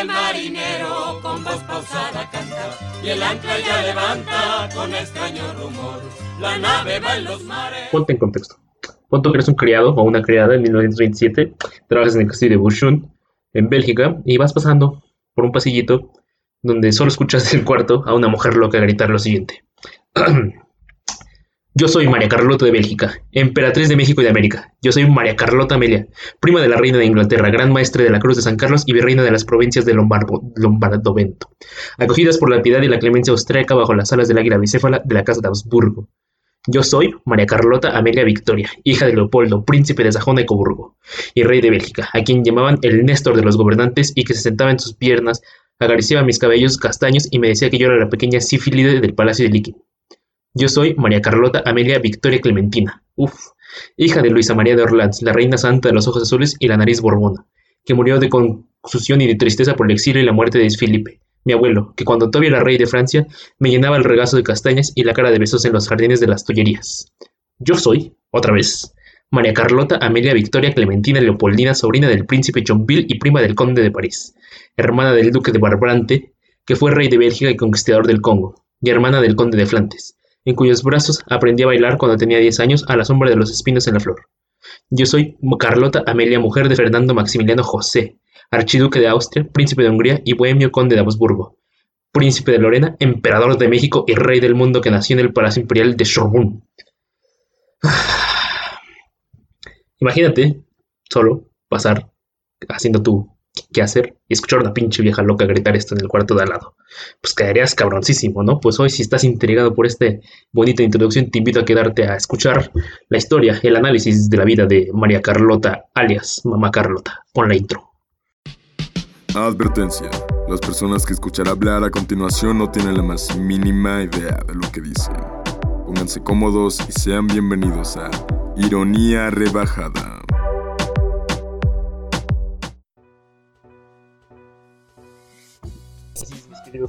el marinero con voz pausada canta y el ancla ya levanta con extraño rumor. La nave va en los mares. Ponte en contexto. Ponte que eres un criado o una criada en 1927, trabajas en el castillo de Bouchon, en Bélgica, y vas pasando por un pasillito donde solo escuchas del cuarto a una mujer loca gritar lo siguiente. Yo soy María Carlota de Bélgica, emperatriz de México y de América. Yo soy María Carlota Amelia, prima de la reina de Inglaterra, gran maestre de la Cruz de San Carlos y virreina de las provincias de Lombardo, Lombardovento, acogidas por la piedad y la clemencia austríaca bajo las alas del águila bicéfala de la casa de Habsburgo. Yo soy María Carlota Amelia Victoria, hija de Leopoldo, príncipe de Sajona y Coburgo, y rey de Bélgica, a quien llamaban el Néstor de los gobernantes y que se sentaba en sus piernas, acariciaba mis cabellos castaños y me decía que yo era la pequeña sífilide del palacio de Liqui. Yo soy María Carlota Amelia Victoria Clementina, uf, hija de Luisa María de Orleans, la reina santa de los ojos azules y la nariz borbona, que murió de confusión y de tristeza por el exilio y la muerte de Felipe, mi abuelo, que cuando todavía era rey de Francia, me llenaba el regazo de castañas y la cara de besos en los jardines de las Tullerías. Yo soy, otra vez, María Carlota Amelia Victoria Clementina Leopoldina, sobrina del príncipe Johnville y prima del conde de París, hermana del duque de Barbrante, que fue rey de Bélgica y conquistador del Congo, y hermana del conde de Flandes, en cuyos brazos aprendí a bailar cuando tenía diez años a la sombra de los espinos en la flor. Yo soy Carlota Amelia, mujer de Fernando Maximiliano José, archiduque de Austria, príncipe de Hungría y bohemio conde de Habsburgo, príncipe de Lorena, emperador de México y rey del mundo que nació en el Palacio Imperial de Shogun. Imagínate solo pasar haciendo tu qué hacer y escuchar a una pinche vieja loca gritar esto en el cuarto de al lado. Pues quedarías cabroncísimo, ¿no? Pues hoy si estás intrigado por esta bonita introducción, te invito a quedarte a escuchar la historia, el análisis de la vida de María Carlota, alias Mamá Carlota. Pon la intro. Advertencia. Las personas que escuchar hablar a continuación no tienen la más mínima idea de lo que dicen. Pónganse cómodos y sean bienvenidos a Ironía Rebajada.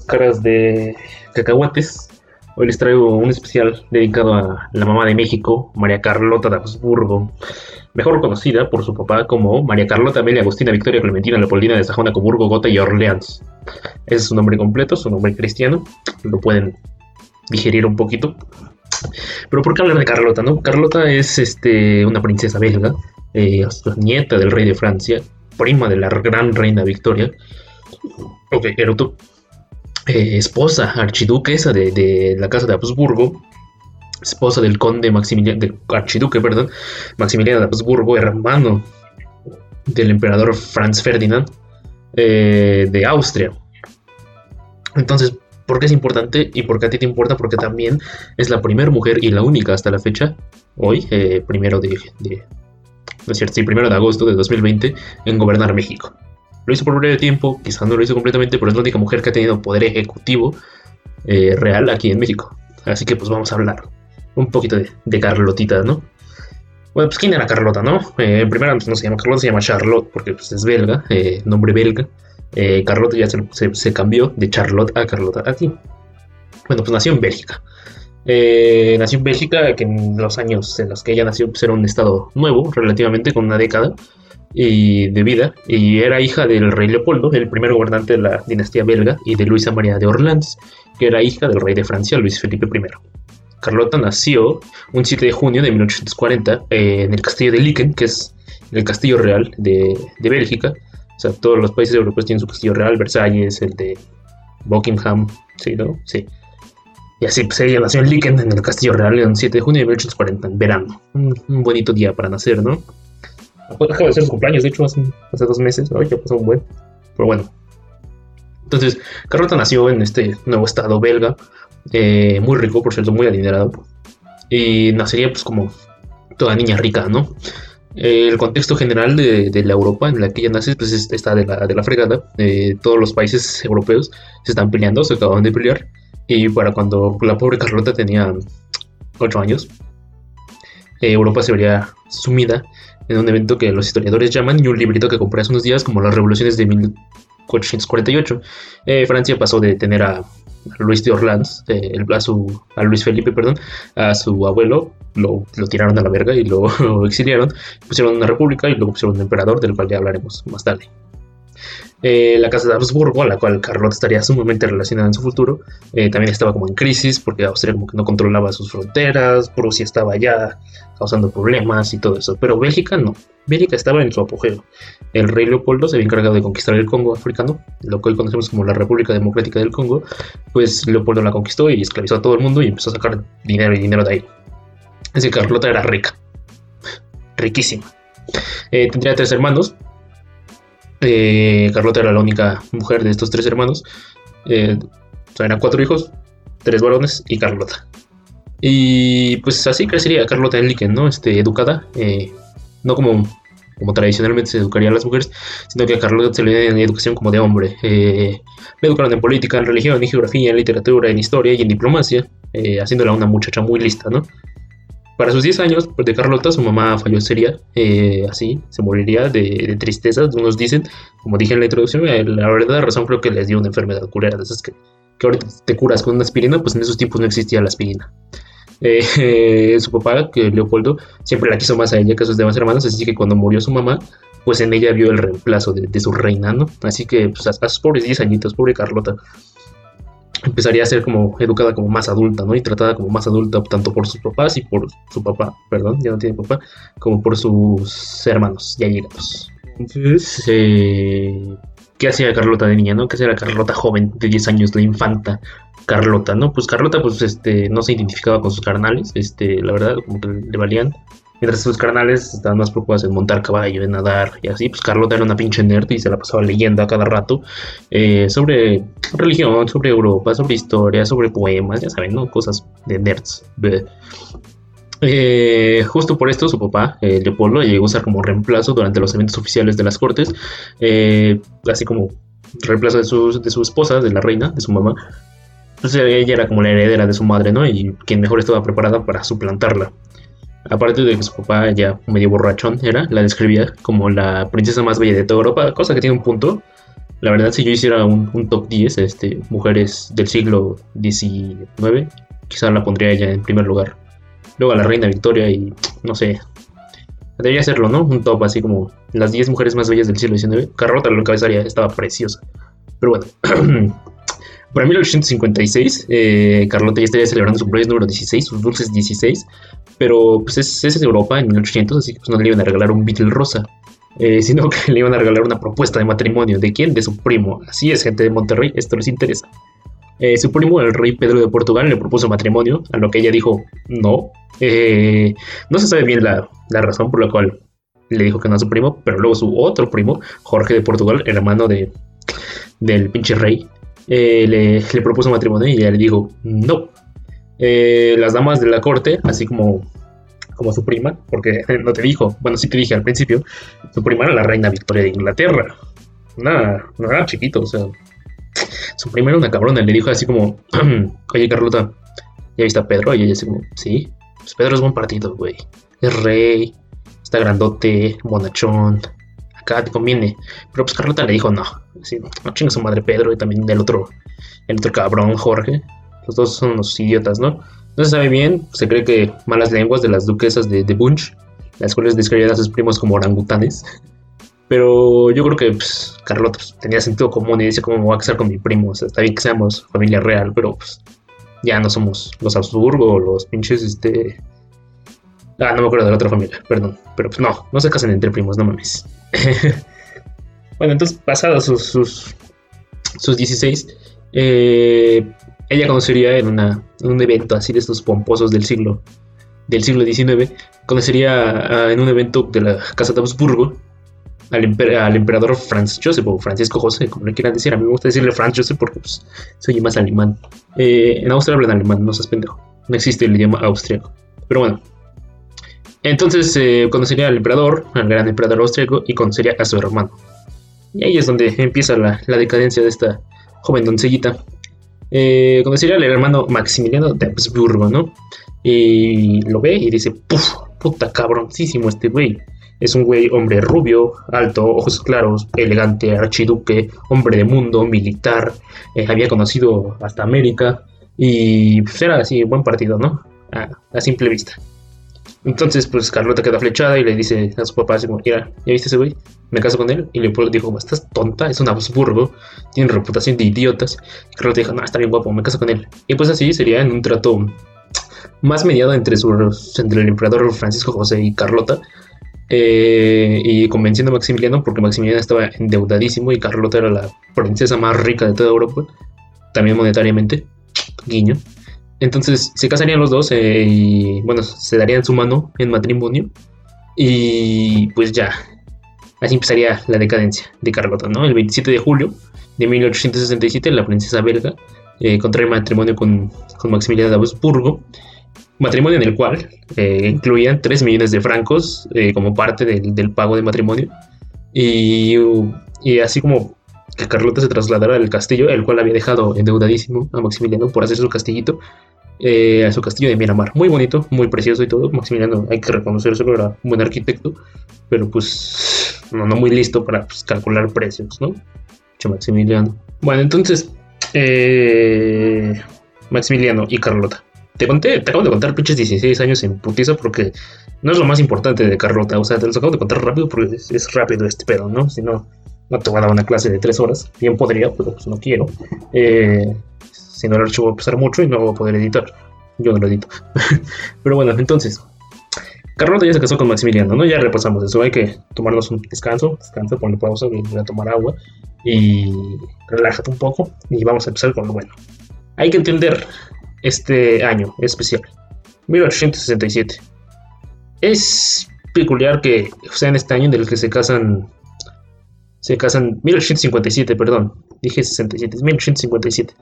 Caras de cacahuates. Hoy les traigo un especial dedicado a la mamá de México, María Carlota de Habsburgo, mejor conocida por su papá como María Carlota Amelia Agustina Victoria Clementina Leopoldina de Sajona, Coburgo, Gotha y Orleans. Ese es su nombre completo, su nombre cristiano, lo pueden digerir un poquito. Pero ¿por qué hablar de Carlota? No? Carlota es este, una princesa belga, eh, nieta del rey de Francia, prima de la gran reina Victoria. Ok, Eruto eh, esposa, archiduquesa de, la casa de Habsburgo, esposa del conde Maximiliano, del archiduque, perdón, Maximiliano de Habsburgo, hermano del emperador Franz Ferdinand eh, de Austria. Entonces, ¿por qué es importante y por qué a ti te importa? Porque también es la primera mujer y la única hasta la fecha, hoy, eh, primero de, de, cierto, primero de agosto de 2020, en gobernar México. Lo hizo por breve tiempo, quizás no lo hizo completamente, pero es la única mujer que ha tenido poder ejecutivo eh, real aquí en México. Así que pues vamos a hablar un poquito de, Carlotita, ¿no? Bueno, pues ¿quién era Carlota, no? Eh, primero pues, no se llama Carlota, se llama Charlotte, porque pues, es belga, eh, nombre belga. Carlota ya se, cambió de Charlotte a Carlota aquí. Bueno, pues nació en Bélgica. nació en Bélgica, que en los años en los que ella nació pues, era un estado nuevo, relativamente, con una década y de vida, y era hija del rey Leopoldo, el primer gobernante de la dinastía belga, y de Luisa María de Orleans, que era hija del rey de Francia, Luis Felipe I. Carlota nació un 7 de junio de 1840 eh, en el castillo de Liken, que es el castillo real de, Bélgica. O sea, todos los países europeos tienen su castillo real, Versalles, el de Buckingham, ¿sí, no? Sí. Y así, pues ella nació en Liken, en el castillo real, el 7 de junio de 1840, en verano. un bonito día para nacer, ¿no? Acaba de ser su cumpleaños, de hecho, hace, dos meses. Ay, ya pasó un buen. Pero bueno. Entonces, Carlota nació en este nuevo estado belga. Eh, muy rico, por cierto, muy adinerado. Y nacería, pues, como toda niña rica, ¿no? el contexto general de, la Europa en la que ella nace, pues, está de la, de la fregada. Eh, todos los países europeos se están peleando, se acaban de pelear. Y para cuando la pobre Carlota tenía 8 años, eh, Europa se vería sumida en un evento que los historiadores llaman y un librito que compré hace unos días como las revoluciones de 1848. Eh, Francia pasó de tener a, Luis de Orleans, eh, a, su, a Luis Felipe, perdón, a su abuelo, lo, tiraron a la verga y lo, exiliaron, pusieron una república y luego pusieron un emperador, del cual ya hablaremos más tarde. Eh, la casa de Habsburgo, a la cual Carlota estaría sumamente relacionada en su futuro, eh, también estaba como en crisis porque Austria como que no controlaba sus fronteras, Prusia estaba ya causando problemas y todo eso, pero Bélgica no, Bélgica estaba en su apogeo. El rey Leopoldo se había encargado de conquistar el Congo africano, lo que hoy conocemos como la República Democrática del Congo, pues Leopoldo la conquistó y esclavizó a todo el mundo y empezó a sacar dinero y dinero de ahí. Así que Carlota era rica, riquísima. Eh, tendría tres hermanos, eh, Carlota era la única mujer de estos tres hermanos. Eh, o sea, eran cuatro hijos, tres varones y Carlota. Y pues así crecería Carlota Enliken, ¿no? Este, educada, eh, no como, como tradicionalmente se educaría a las mujeres, sino que a Carlota se le dio educación como de hombre. le educaron en política, en religión, en geografía, en literatura, en historia y en diplomacia, haciéndola una muchacha muy lista, ¿no? Para sus 10 años pues, de Carlota, su mamá fallecería eh, así, se moriría de, tristeza, unos dicen, como dije en la introducción, eh, la verdad razón creo que les dio una enfermedad culera, de esas que, que ahorita te curas con una aspirina, pues en esos tiempos no existía la aspirina. Eh, su papá, que Leopoldo, siempre la quiso más a ella que a sus demás hermanos, así que cuando murió su mamá, pues en ella vio el reemplazo de, su reina, ¿no? Así que pues, a, a sus pobres 10 añitos, pobre Carlota, empezaría a ser como educada como más adulta, ¿no? Y tratada como más adulta tanto por sus papás y por su papá, perdón, ya no tiene papá, como por sus hermanos ya llegados. Entonces, eh, ¿qué hacía Carlota de niña, no? ¿Qué hacía la Carlota joven de 10 años, la infanta Carlota, no? Pues Carlota, pues, este, no se identificaba con sus carnales, este, la verdad, como que le valían Mientras sus carnales estaban más preocupados en montar caballo, en nadar y así, pues Carlota era una pinche nerd y se la pasaba leyendo a cada rato eh, sobre religión, sobre Europa, sobre historia, sobre poemas, ya saben, ¿no? Cosas de nerds. Eh, justo por esto su papá, eh, Leopoldo, llegó a ser como reemplazo durante los eventos oficiales de las cortes, así como reemplazo de su, de su esposa, de la reina, de su mamá. Entonces ella era como la heredera de su madre, ¿no? Y quien mejor estaba preparada para suplantarla. Aparte de que su papá ya medio borrachón era, la describía como la princesa más bella de toda Europa, cosa que tiene un punto. La verdad, si yo hiciera un, top 10, este, mujeres del siglo XIX, quizá la pondría ella en primer lugar. Luego a la reina Victoria y no sé, debería hacerlo, ¿no? Un top así como las 10 mujeres más bellas del siglo XIX. Carrota lo encabezaría, estaba preciosa. Pero bueno, Para 1856, eh, Carlota ya estaría celebrando su cumpleaños número 16, sus dulces 16, pero pues es, es Europa en 1800, así que pues no le iban a regalar un Beatle rosa, eh, sino que le iban a regalar una propuesta de matrimonio. ¿De quién? De su primo. Así es, gente de Monterrey, esto les interesa. Eh, su primo, el rey Pedro de Portugal, le propuso matrimonio, a lo que ella dijo no. no se sabe bien la, la, razón por la cual le dijo que no a su primo, pero luego su otro primo, Jorge de Portugal, hermano de, del pinche rey, eh, le, propuso matrimonio y ella le dijo no. Eh, las damas de la corte, así como, como su prima, porque no te dijo, bueno, sí te dije al principio, su prima era la reina Victoria de Inglaterra. Nada, no era chiquito, o sea, su prima era una cabrona, le dijo así como, oye Carlota, ¿ya viste a Pedro? Y ella así como, sí, pues Pedro es buen partido, güey. Es rey, está grandote, bonachón, te conviene. Pero pues Carlota le dijo no. Así, no chinga su madre Pedro y también el otro, el otro cabrón Jorge. Los dos son unos idiotas, ¿no? No se sabe bien, se cree que malas lenguas de las duquesas de, de Bunch, las cuales describían a sus primos como orangutanes. Pero yo creo que pues, Carlota pues, tenía sentido común y dice cómo me voy a casar con mi primo. O sea, está bien que seamos familia real, pero pues ya no somos los Habsburgo, los pinches, este... Ah, no me acuerdo de la otra familia, perdón. Pero pues no, no se casen entre primos, no mames. bueno, entonces, pasados sus, sus, 16, eh, ella conocería en, una, un evento así de estos pomposos del siglo del siglo XIX, conocería en un evento de la Casa de Habsburgo al, al, emperador Franz Joseph o Francisco José, como le quieran decir. A mí me gusta decirle Franz Joseph porque pues, se oye más alemán. Eh, en Austria hablan alemán, no seas pendejo. No existe el idioma austriaco. Pero bueno, entonces eh, conocería al emperador, al gran emperador austriaco, y conocería a su hermano. Y ahí es donde empieza la, decadencia de esta joven doncellita. Eh, conocería al hermano Maximiliano de Habsburgo, ¿no? Y lo ve y dice. Puta cabroncísimo este güey. Es un güey, hombre rubio, alto, ojos claros, elegante, archiduque, hombre de mundo, militar. Eh, había conocido hasta América. Y pues, era así, buen partido, ¿no? a simple vista. Entonces, pues Carlota queda flechada y le dice a su papá, mira, ¿ya viste ese güey? Me caso con él. Y Leopoldo dijo, estás tonta, es un Habsburgo, tiene reputación de idiotas. Y Carlota dijo, no, está bien guapo, me caso con él. Y pues así sería en un trato más mediado entre, entre el emperador Francisco José y Carlota. Eh, y convenciendo a Maximiliano, porque Maximiliano estaba endeudadísimo y Carlota era la princesa más rica de toda Europa, también monetariamente, guiño. Entonces se casarían los dos eh, y bueno, se darían su mano en matrimonio. Y pues ya, así empezaría la decadencia de Carlota, ¿no? El 27 de julio de 1867 la princesa belga eh, contrae matrimonio con, con, Maximiliano de Habsburgo, matrimonio en el cual eh, incluían 3 millones de francos eh, como parte del, del, pago de matrimonio. Y, y así como que Carlota se trasladara al castillo, el cual había dejado endeudadísimo a Maximiliano por hacer su castillito, eh, a su castillo de Miramar. Muy bonito, muy precioso y todo. Maximiliano, hay que reconocerlo, era un buen arquitecto, pero pues no, no muy listo para pues, calcular precios, ¿no? Maximiliano. Bueno, entonces, eh, Maximiliano y Carlota. Te conté, te acabo de contar pinches 16 años en putiza porque no es lo más importante de Carlota. O sea, te los acabo de contar rápido porque es, rápido este pedo, ¿no? Si no, no te voy a dar una clase de 3 horas. Bien podría, pero pues no quiero. Eh, si no, el archivo va a pesar mucho y no voy a poder editar. Yo no lo edito. Pero bueno, entonces. Carlota ya se casó con Maximiliano, ¿no? Ya repasamos eso. Hay que tomarnos un descanso. Descanso, ponle pausa, voy a tomar agua. Y relájate un poco. Y vamos a empezar con lo bueno. Hay que entender este año especial. 1867. Es peculiar que sea en este año en el que se casan. Se casan. 1857, perdón. Dije 67, es 1857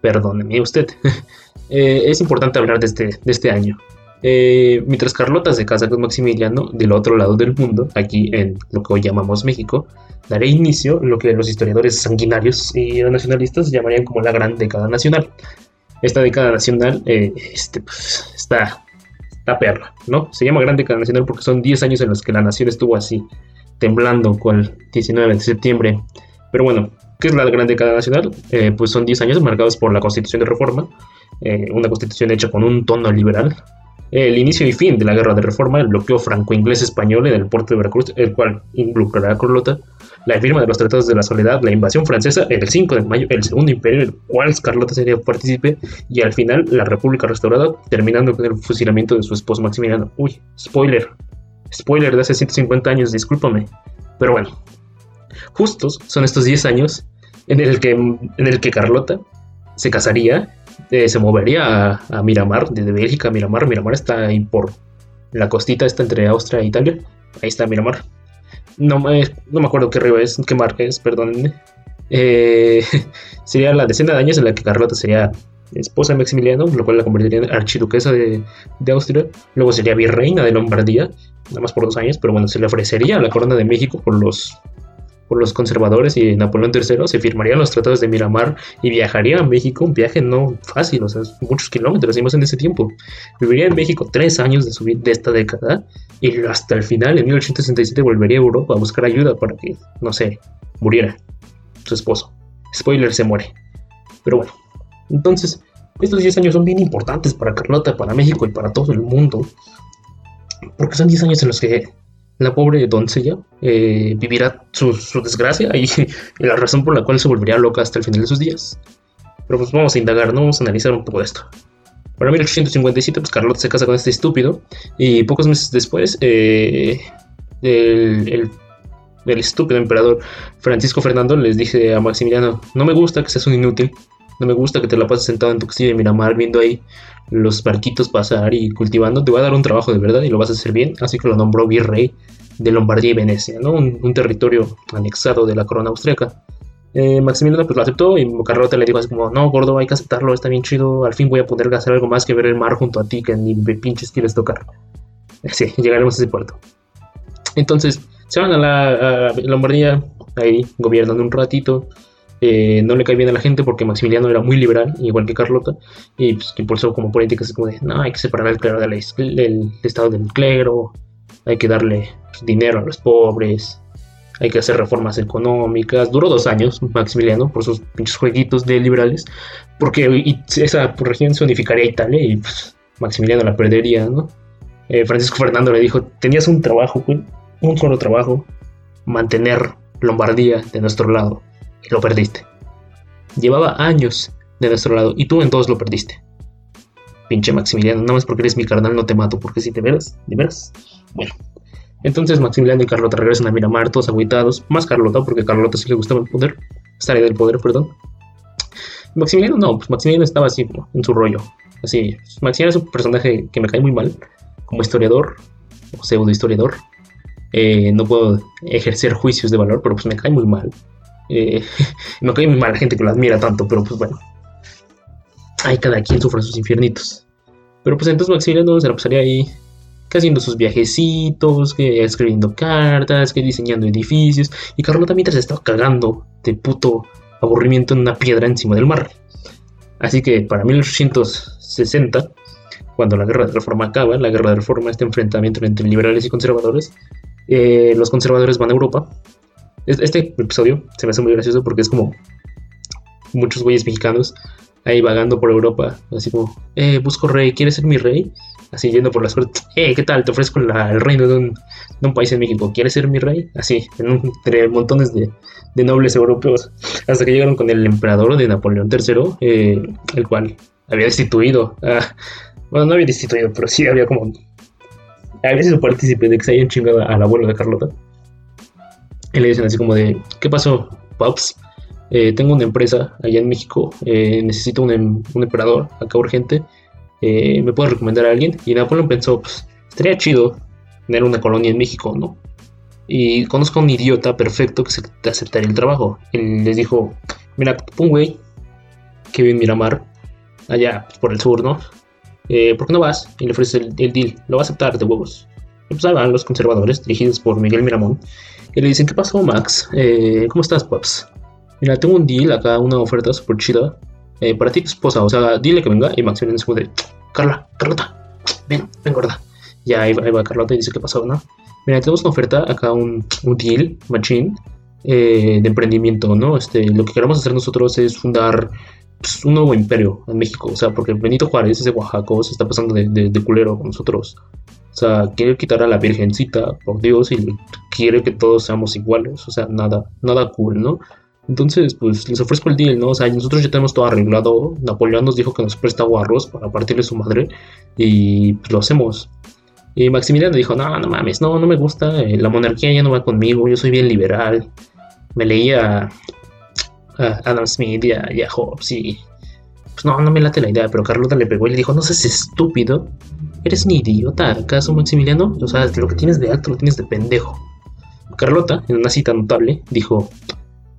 perdóneme usted. Eh, es importante hablar de este, de este año. Eh, mientras Carlota se casa con Maximiliano del otro lado del mundo, aquí en lo que hoy llamamos México, daré inicio a lo que los historiadores sanguinarios y nacionalistas llamarían como la gran década nacional. Esta década nacional eh, este, pues, está, está perra, ¿no? Se llama gran década nacional porque son 10 años en los que la nación estuvo así, temblando el 19 de septiembre. Pero bueno, ¿Qué es la Gran Década Nacional? Eh, pues son 10 años marcados por la Constitución de Reforma, eh, una constitución hecha con un tono liberal. El inicio y fin de la Guerra de Reforma, el bloqueo franco-inglés-español en el puerto de Veracruz, el cual involucrará a Carlota, la firma de los Tratados de la Soledad, la invasión francesa el 5 de mayo, el Segundo Imperio, el cual Carlota sería partícipe, y al final la República restaurada, terminando con el fusilamiento de su esposo Maximiliano. Uy, spoiler, spoiler de hace 150 años, discúlpame. Pero bueno, justos son estos 10 años en el que, en el que Carlota se casaría, eh, se movería a, Miramar, desde Bélgica a Miramar. Miramar está ahí por la costita, está entre Austria e Italia. Ahí está Miramar. No me, no me acuerdo qué río es, qué marca es, perdónenme. Eh, sería la decena de años en la que Carlota sería esposa de Maximiliano, lo cual la convertiría en archiduquesa de, de, Austria. Luego sería virreina de Lombardía, nada más por dos años, pero bueno, se le ofrecería la corona de México por los por los conservadores y Napoleón III, se firmarían los tratados de Miramar y viajaría a México, un viaje no fácil, o sea, muchos kilómetros, y más en ese tiempo. Viviría en México tres años de, de esta década y hasta el final, en 1867, volvería a Europa a buscar ayuda para que, no sé, muriera su esposo. Spoiler, se muere. Pero bueno, entonces, estos 10 años son bien importantes para Carlota, para México y para todo el mundo. Porque son 10 años en los que la pobre doncella eh, vivirá su, desgracia y, la razón por la cual se volvería loca hasta el final de sus días. Pero pues vamos a indagar, ¿no? Vamos a analizar un poco esto. Para 1857, pues Carlota se casa con este estúpido y pocos meses después eh, el, el, estúpido emperador Francisco Fernando les dice a Maximiliano, no me gusta que seas un inútil, no me gusta que te la pases sentado en tu castillo de Miramar viendo ahí los barquitos pasar y cultivando, te va a dar un trabajo de verdad y lo vas a hacer bien. Así que lo nombró virrey de Lombardía y Venecia, ¿no? un, territorio anexado de la corona austriaca. Eh, Maximiliano pues lo aceptó y Carlota le dijo así como, no, gordo, hay que aceptarlo, está bien chido, al fin voy a poder hacer algo más que ver el mar junto a ti que ni me pinches quieres tocar. Sí, llegaremos a ese puerto. Entonces, se van a la a Lombardía, ahí gobiernan un ratito, eh, no le cae bien a la gente porque Maximiliano era muy liberal, igual que Carlota, y pues impulsó como de, no, hay que separar el clero del, estado del clero, hay que darle pues, dinero a los pobres, hay que hacer reformas económicas. Duró dos años Maximiliano por sus pinches jueguitos de liberales, porque esa región se unificaría a Italia y pues, Maximiliano la perdería, ¿no? eh, Francisco Fernando le dijo, tenías un trabajo, un solo trabajo, mantener Lombardía de nuestro lado, lo perdiste. Llevaba años de nuestro lado, y tú en todos lo perdiste. Pinche Maximiliano, nada más porque eres mi carnal no te mato, porque si te veras, de veras. Bueno, entonces Maximiliano y Carlota regresan a Miramar, todos aguitados, más Carlota, porque Carlota sí le gustaba el poder, estaría del poder, perdón. Maximiliano no, pues Maximiliano estaba así, en su rollo. Así, Maximiliano es un personaje que me cae muy mal, como historiador, o pseudo historiador. Eh, no puedo ejercer juicios de valor, pero pues me cae muy mal. Eh, me cae muy mal la gente que lo admira tanto, pero pues bueno. Hay cada quien sufre sus infiernitos. Pero pues entonces Maximiliano se la pasaría ahí haciendo sus viajecitos, que escribiendo cartas, que diseñando edificios. Y Carlota mientras estaba cagando de puto aburrimiento en una piedra encima del mar. Así que para 1860, cuando la guerra de reforma acaba, la guerra de reforma, este enfrentamiento entre liberales y conservadores, eh, los conservadores van a Europa. Este episodio se me hace muy gracioso porque es como muchos güeyes mexicanos ahí vagando por Europa, así como, eh, busco rey, ¿quieres ser mi rey? Así yendo por las cosas, eh, ¿qué tal? Te ofrezco el reino de un, país en México, ¿quieres ser mi rey? Así, entre montones de, nobles europeos, hasta que llegaron con el emperador de Napoleón III, eh, el cual había destituido, bueno, no había destituido, pero sí había como, había sido partícipe de que se hayan chingado al abuelo de Carlota. Y le dicen así como de, ¿qué pasó, Pops? Eh, tengo una empresa allá en México, eh, necesito un, em, un, emperador acá urgente, eh, ¿me puedes recomendar a alguien? Y Napoleón pensó, pues estaría chido tener una colonia en México, ¿no? Y conozco a un idiota perfecto que te aceptaría el trabajo. Él les dijo, mira, un güey que vive en Miramar, allá por el sur, ¿no? ¿Por qué no vas? Y le ofreces el, deal, lo va a aceptar de huevos. Y pues van los conservadores, dirigidos por Miguel Miramón, y le dicen, ¿qué pasó, Max? ¿Cómo estás, Pops? Mira, tengo un deal acá, una oferta súper chida. Eh, para ti, tu esposa, o sea, dile que venga. Y Maximiliano se de, Carla, Carlota, ven, ven, gorda. Ya ahí, va Carlota y dice, ¿qué pasó, no? Mira, tenemos una oferta acá, un, un deal, machine, eh, de emprendimiento, ¿no? Este, lo que queremos hacer nosotros es fundar pues, un nuevo imperio en México. O sea, porque Benito Juárez, ese Oaxaca, se está pasando de, de culero con nosotros. O sea, quiere quitar a la Virgencita, por Dios, y quiere que todos seamos iguales. O sea, nada, nada cool, ¿no? Entonces, pues les ofrezco el deal, ¿no? O sea, nosotros ya tenemos todo arreglado. Napoleón nos dijo que nos presta guarros para partirle su madre y pues lo hacemos. Y Maximiliano dijo, no, no mames, no, no me gusta, eh, la monarquía ya no va conmigo, yo soy bien liberal. Me leía a Adam Smith y a, Hobbes y pues no, no me late la idea, pero Carlota le pegó y le dijo, no seas estúpido, eres un idiota, ¿acaso Maximiliano? O sea, lo que tienes de acto lo tienes de pendejo. Carlota, en una cita notable, dijo,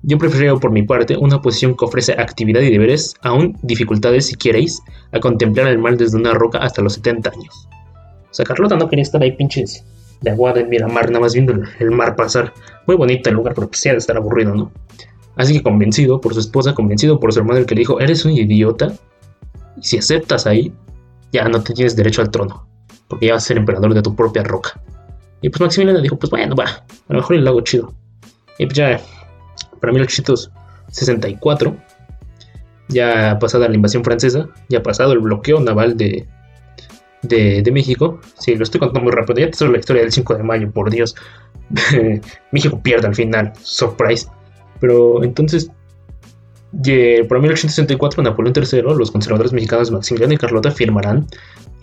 yo preferiría por mi parte una posición que ofrece actividad y deberes, aún dificultades si queréis, a contemplar el mal desde una roca hasta los 70 años. O sea, Carlota no quería estar ahí pinches de aguada en Miramar, nada más viendo el mar pasar. Muy bonito el lugar, pero pues de estar aburrido, ¿no? Así que convencido por su esposa, convencido por su hermano, el que le dijo, eres un idiota, si aceptas ahí, ya no tienes derecho al trono, porque ya vas a ser emperador de tu propia roca. Y pues Maximiliano dijo, pues bueno, va, a lo mejor el lago chido. Y pues ya para 1864, ya pasada la invasión francesa, ya pasado el bloqueo naval de, de, México. Sí, lo estoy contando muy rápido. Ya te la historia del 5 de mayo, por Dios. México pierde al final, surprise. Pero entonces, para 1864, Napoleón III, los conservadores mexicanos Maximiliano y Carlota firmarán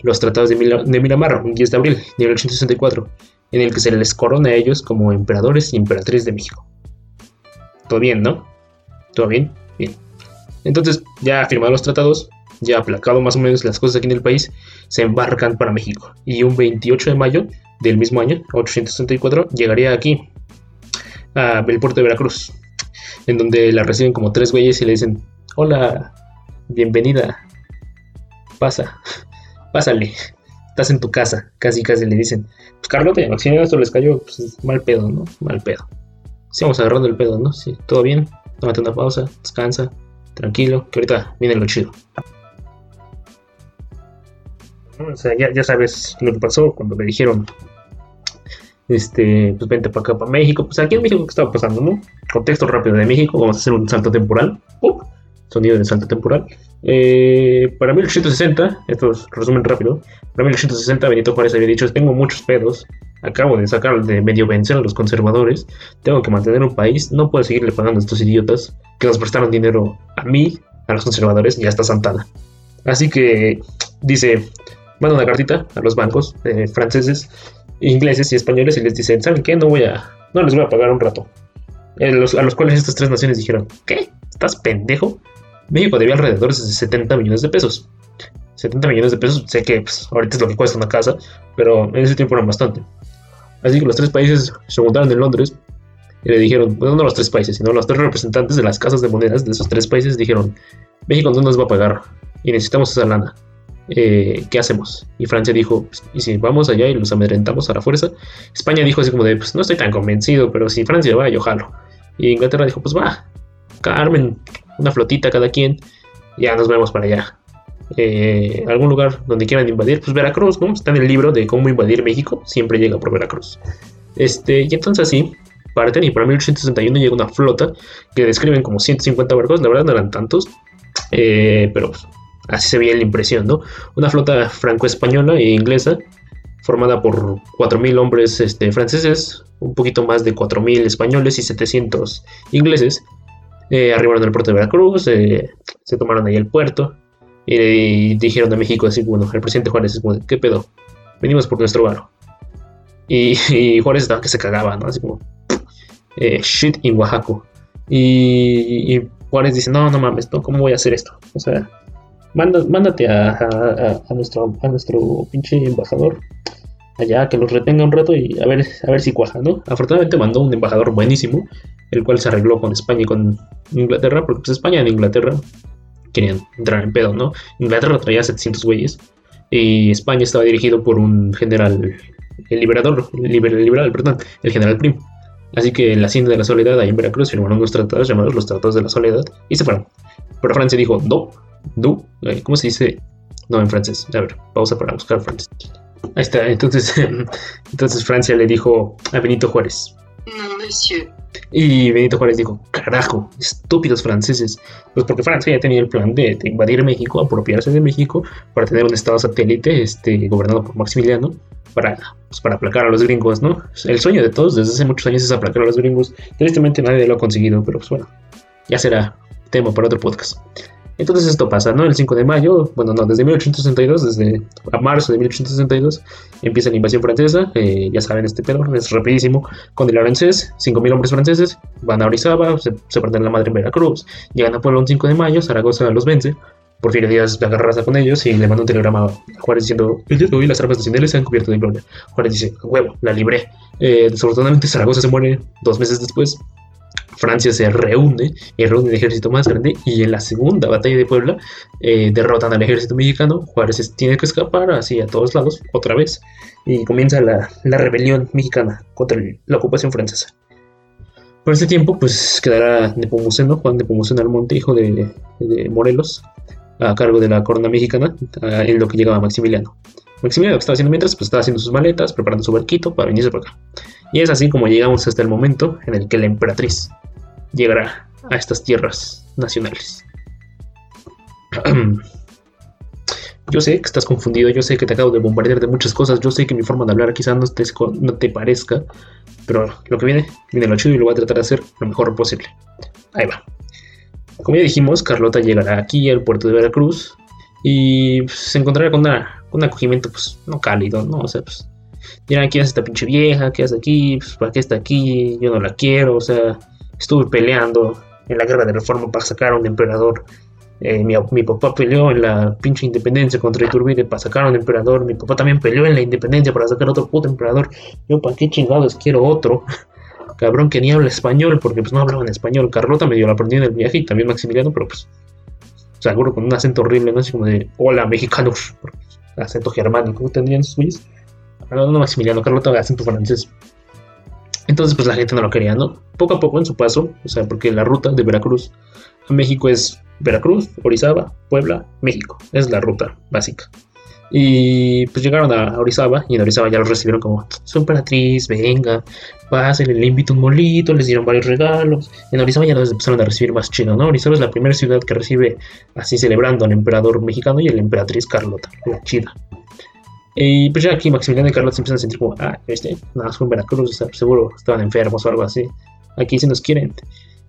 los tratados de, de Miramar, un 10 de abril de 1864, en el que se les corona a ellos como emperadores y emperatrices de México todo bien, ¿no? ¿Todo bien? Bien. Entonces, ya firmado los tratados, ya aplacado más o menos las cosas aquí en el país, se embarcan para México. Y un 28 de mayo del mismo año, 864, llegaría aquí, a el puerto de Veracruz, en donde la reciben como tres güeyes y le dicen, hola, bienvenida, pasa, pásale, estás en tu casa, casi casi le dicen. Pues Carlota y Maximiliano esto les cayó, pues mal pedo, ¿no? Mal pedo. Sí, vamos agarrando el pedo, ¿no? Sí, todo bien. Tómate una pausa, descansa, tranquilo, que ahorita viene lo chido. O sea, ya, sabes lo que pasó cuando me dijeron, este, pues vente para acá, para México. Pues aquí en México, ¿qué estaba pasando, no? Contexto rápido de México, vamos a hacer un salto temporal. sonido de salto temporal. Eh, para 1860, esto es resumen rápido, para 1860 Benito Juárez había dicho, tengo muchos pedos, acabo de sacar de medio vencer a los conservadores, tengo que mantener un país, no puedo seguirle pagando a estos idiotas que nos prestaron dinero a mí, a los conservadores y hasta Santana. Así que dice, manda una cartita a los bancos eh, franceses, ingleses y españoles y les dice, ¿saben qué? No voy a, no les voy a pagar un rato. Eh, a los cuales estas tres naciones dijeron, ¿qué? ¿Estás pendejo? México debía alrededor de 70 millones de pesos. 70 millones de pesos, sé que pues, ahorita es lo que cuesta una casa, pero en ese tiempo eran bastante. Así que los tres países se juntaron en Londres y le dijeron, no los tres países, sino los tres representantes de las casas de monedas de esos tres países dijeron, México no nos va a pagar y necesitamos esa lana. Eh, ¿Qué hacemos? Y Francia dijo, pues, ¿y si vamos allá y los amedrentamos a la fuerza? España dijo así como de, pues no estoy tan convencido, pero si Francia va, yo jalo. Y Inglaterra dijo, pues va, Carmen, una flotita cada quien, ya nos vemos para allá. Eh, algún lugar donde quieran invadir, pues Veracruz, ¿no? Está en el libro de cómo invadir México, siempre llega por Veracruz. Este, y entonces así, parten y para 1861 llega una flota que describen como 150 barcos, la verdad no eran tantos, eh, pero así se veía la impresión, ¿no? Una flota franco-española e inglesa formada por 4.000 hombres este, franceses, un poquito más de 4.000 españoles y 700 ingleses, eh, arribaron al puerto de Veracruz, eh, se tomaron ahí el puerto y, dijeron a México así, bueno, el presidente Juárez es como, ¿qué pedo? Venimos por nuestro varo. Y, Juárez estaba que se cagaba, ¿no? Así como, eh, shit in Oaxaca. Y, Juárez dice, no, no mames, ¿cómo voy a hacer esto? O sea, mándate a, nuestro, a nuestro pinche embajador allá, que los retenga un rato y a ver, a ver si cuaja, ¿no? Afortunadamente mandó un embajador buenísimo, el cual se arregló con España y con Inglaterra, porque pues España e Inglaterra querían entrar en pedo, ¿no? Inglaterra traía 700 güeyes y España estaba dirigido por un general, el liberador, el liberal, perdón, el general Prim. Así que en la hacienda de la soledad, ahí en Veracruz, firmaron unos tratados llamados los tratados de la soledad y se fueron. Pero Francia dijo, no, no, eh, ¿cómo se dice? No en francés. A ver, pausa para buscar francés. Ahí está, entonces, entonces Francia le dijo a Benito Juárez. No, monsieur. Y Benito Juárez dijo, carajo, estúpidos franceses. Pues porque Francia ya tenía el plan de, invadir México, apropiarse de México, para tener un estado satélite este, gobernado por Maximiliano, para, pues, para aplacar a los gringos, ¿no? El sueño de todos desde hace muchos años es aplacar a los gringos. Tristemente nadie lo ha conseguido, pero pues bueno, ya será tema para otro podcast. Entonces esto pasa, ¿no? El 5 de mayo, bueno, no, desde 1862, desde a marzo de 1862, empieza la invasión francesa, eh, ya saben este pedo, es rapidísimo, con el arancés, 5.000 hombres franceses, van a Orizaba, se, se parten la madre en Veracruz, llegan a Puebla un 5 de mayo, Zaragoza los vence, Porfirio Díaz agarra con ellos y le manda un telegrama a Juárez diciendo, el día de hoy las armas nacionales se han cubierto de gloria. Juárez dice, huevo, la libré. Eh, desafortunadamente Zaragoza se muere dos meses después, Francia se reúne y reúne el ejército más grande y en la segunda batalla de Puebla eh, derrotan al ejército mexicano, Juárez tiene que escapar así a todos lados otra vez y comienza la, rebelión mexicana contra la ocupación francesa. Por este tiempo pues quedará Nepomuceno, Juan Nepomuceno Almonte, hijo de, Morelos, a cargo de la corona mexicana en lo que llegaba Maximiliano. Maximiliano estaba haciendo mientras, pues estaba haciendo sus maletas, preparando su barquito para venirse por acá. Y es así como llegamos hasta el momento en el que la emperatriz llegará a estas tierras nacionales. Yo sé que estás confundido, yo sé que te acabo de bombardear de muchas cosas, yo sé que mi forma de hablar quizás no te, no te parezca, pero lo que viene, viene lo chido y lo voy a tratar de hacer lo mejor posible. Ahí va. Como ya dijimos, Carlota llegará aquí al puerto de Veracruz y pues, se encontrará con, un acogimiento pues no cálido, ¿no? O sea, pues dirán, ¿quién es esta pinche vieja? ¿Qué hace aquí? Pues, ¿Para qué está aquí? Yo no la quiero, o sea, estuve peleando en la guerra de reforma para sacar a un emperador. Eh, mi, papá peleó en la pinche independencia contra Iturbide para sacar a un emperador. Mi papá también peleó en la independencia para sacar a otro puto emperador. Yo, ¿para qué chingados quiero otro? Cabrón que ni habla español, porque pues no hablaba en español. Carlota medio lo aprendió en el viaje y también Maximiliano, pero pues seguro con un acento horrible, ¿no? Así como de hola mexicanos, acento germánico tendrían sus güeyes. No, no Maximiliano, Carlota acento francés. Entonces, pues la gente no lo quería, ¿no? Poco a poco en su paso, o sea, porque la ruta de Veracruz a México es Veracruz, Orizaba, Puebla, México. Es la ruta básica. Y pues llegaron a Orizaba y en Orizaba ya los recibieron como su emperatriz, venga, pásenle, le invito un molito, les dieron varios regalos. En Orizaba ya los empezaron a recibir más chido, ¿no? Orizaba es la primera ciudad que recibe así celebrando al emperador mexicano y a la emperatriz Carlota, la chida. Y pues ya aquí Maximiliano y Carlota se empiezan a sentir como, ah, este, nada fue en Veracruz, seguro estaban enfermos o algo así. Aquí sí nos quieren.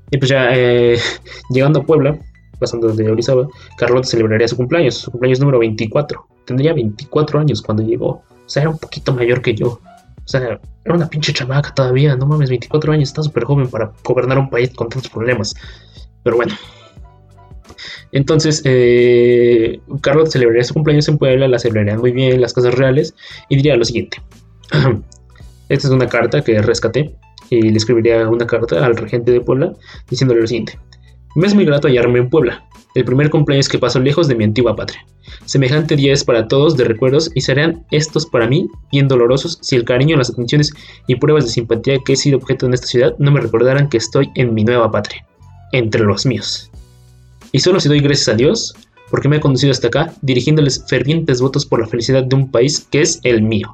Y pues ya eh, llegando a Puebla, pasando de Orizaba, Carlota celebraría su cumpleaños, su cumpleaños número 24. Tendría 24 años cuando llegó. O sea, era un poquito mayor que yo. O sea, era una pinche chamaca todavía. No mames, 24 años, está súper joven para gobernar un país con tantos problemas. Pero bueno. Entonces, eh, Carlota celebraría su cumpleaños en Puebla, la celebrarían muy bien, las cosas reales, y diría lo siguiente. Esta es una carta que rescaté y le escribiría una carta al regente de Puebla diciéndole lo siguiente. Me es muy grato hallarme en Puebla, el primer cumpleaños que paso lejos de mi antigua patria. Semejante día es para todos de recuerdos y serán estos para mí bien dolorosos si el cariño, las atenciones y pruebas de simpatía que he sido objeto en esta ciudad no me recordaran que estoy en mi nueva patria, entre los míos. Y solo si doy gracias a Dios, porque me ha conducido hasta acá, dirigiéndoles fervientes votos por la felicidad de un país que es el mío.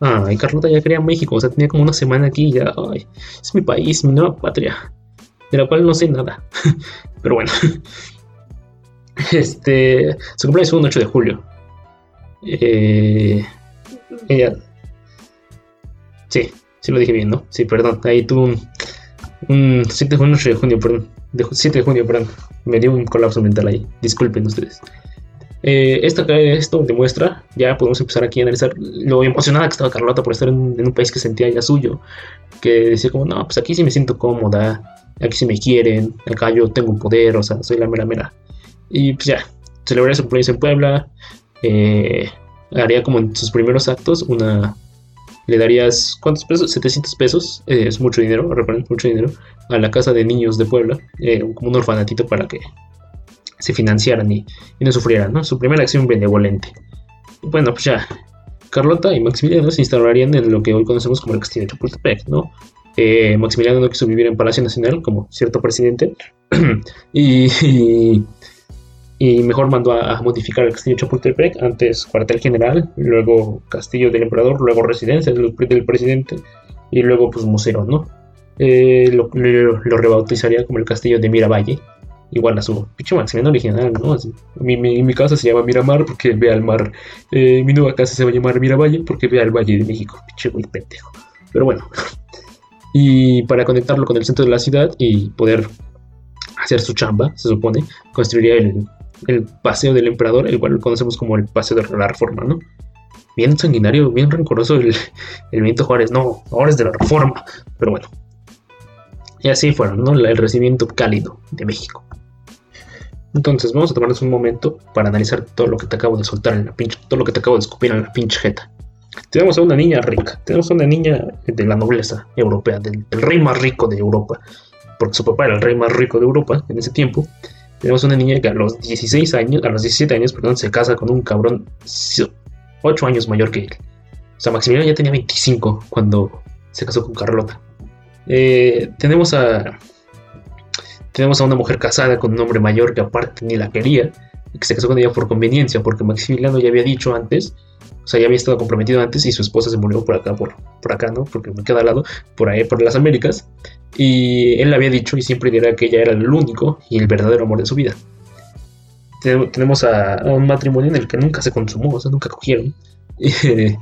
Ay, Carlota ya quería México, o sea, tenía como una semana aquí y ya, ay, es mi país, mi nueva patria de la cual no sé nada. Pero bueno. Este. Su cumpleaños fue un 8 de julio. Eh, ella. Sí, sí lo dije bien, ¿no? Sí, perdón. Ahí tuvo un. Un 7 de junio, 8 de junio, perdón. De, 7 de junio, perdón. Me dio un colapso mental ahí. Disculpen ustedes. Eh, esto, esto demuestra, ya podemos empezar aquí a analizar lo emocionada que estaba Carlota por estar en, un país que sentía ya suyo, que decía como, no, pues aquí sí me siento cómoda, aquí se me quieren, acá yo tengo poder, o sea, soy la mera mera. Y pues ya, celebraría su cumpleaños en Puebla, eh, haría como en sus primeros actos una... Le darías, ¿cuántos pesos? 700 pesos, eh, es mucho dinero, recuerden, mucho dinero, a la casa de niños de Puebla, eh, como un orfanatito para que se financiaran y, no sufrieran, ¿no? Su primera acción benevolente. bueno, pues ya, Carlota y Maximiliano se instalarían en lo que hoy conocemos como el Castillo de Chapultepec, ¿no? Eh, Maximiliano no quiso vivir en Palacio Nacional como cierto presidente y, y, mejor mandó a, modificar el castillo Chapultepec, antes cuartel general, luego castillo del emperador, luego residencia del, presidente y luego pues museo, ¿no? Eh, lo, rebautizaría como el castillo de Miravalle, igual a su pinche Maximiliano original, ¿no? mi, casa se llama Miramar porque ve al mar, eh, mi nueva casa se va a llamar Miravalle porque ve al Valle de México, pinche güey pendejo. Pero bueno, y para conectarlo con el centro de la ciudad y poder hacer su chamba, se supone, construiría el, paseo del emperador, el cual conocemos como el paseo de la reforma, ¿no? Bien sanguinario, bien rencoroso el, el Benito Juárez, no, ahora es de la reforma, pero bueno. Y así fueron, ¿no? El recibimiento cálido de México. Entonces, vamos a tomarnos un momento para analizar todo lo que te acabo de soltar en la pinche, todo lo que te acabo de escupir en la pinche jeta. Tenemos a una niña rica, tenemos a una niña de la nobleza europea, del, rey más rico de Europa, porque su papá era el rey más rico de Europa en ese tiempo. Tenemos una niña que a los 16 años, a los 17 años, perdón, se casa con un cabrón 8 años mayor que él. O sea, Maximiliano ya tenía 25 cuando se casó con Carlota. Eh, tenemos a tenemos a una mujer casada con un hombre mayor que aparte ni la quería, que se casó con ella por conveniencia, porque Maximiliano ya había dicho antes o sea, ya había estado comprometido antes y su esposa se murió por acá, por, por acá, ¿no? Porque me queda al lado, por ahí, por las Américas. Y él le había dicho y siempre dirá que ella era el único y el verdadero amor de su vida. Tenemos a, un matrimonio en el que nunca se consumó, o sea, nunca cogieron.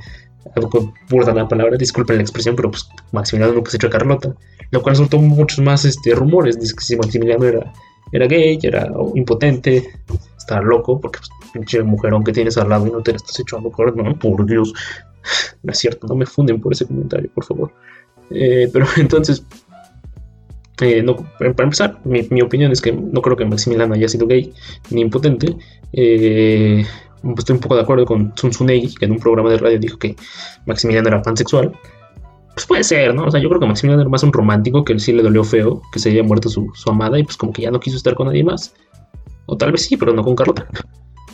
burda la palabra, disculpen la expresión, pero pues Maximiliano nunca se echó a Carlota, lo cual soltó muchos más este, rumores, dice que si Maximiliano era, era gay, era impotente, estaba loco, porque pues, pinche mujerón que tienes al lado y no te la estás echando no, por Dios. No es cierto, no me funden por ese comentario, por favor. Eh, pero entonces, eh, para empezar, mi, opinión es que no creo que Maximiliano haya sido gay ni impotente. Eh, estoy un poco de acuerdo con Sun Tsunegi, que en un programa de radio dijo que Maximiliano era pansexual. Pues puede ser, ¿no? O sea, yo creo que Maximiliano era más un romántico que él sí le dolió feo que se haya muerto su, su amada y pues como que ya no quiso estar con nadie más. O tal vez sí, pero no con Carlota.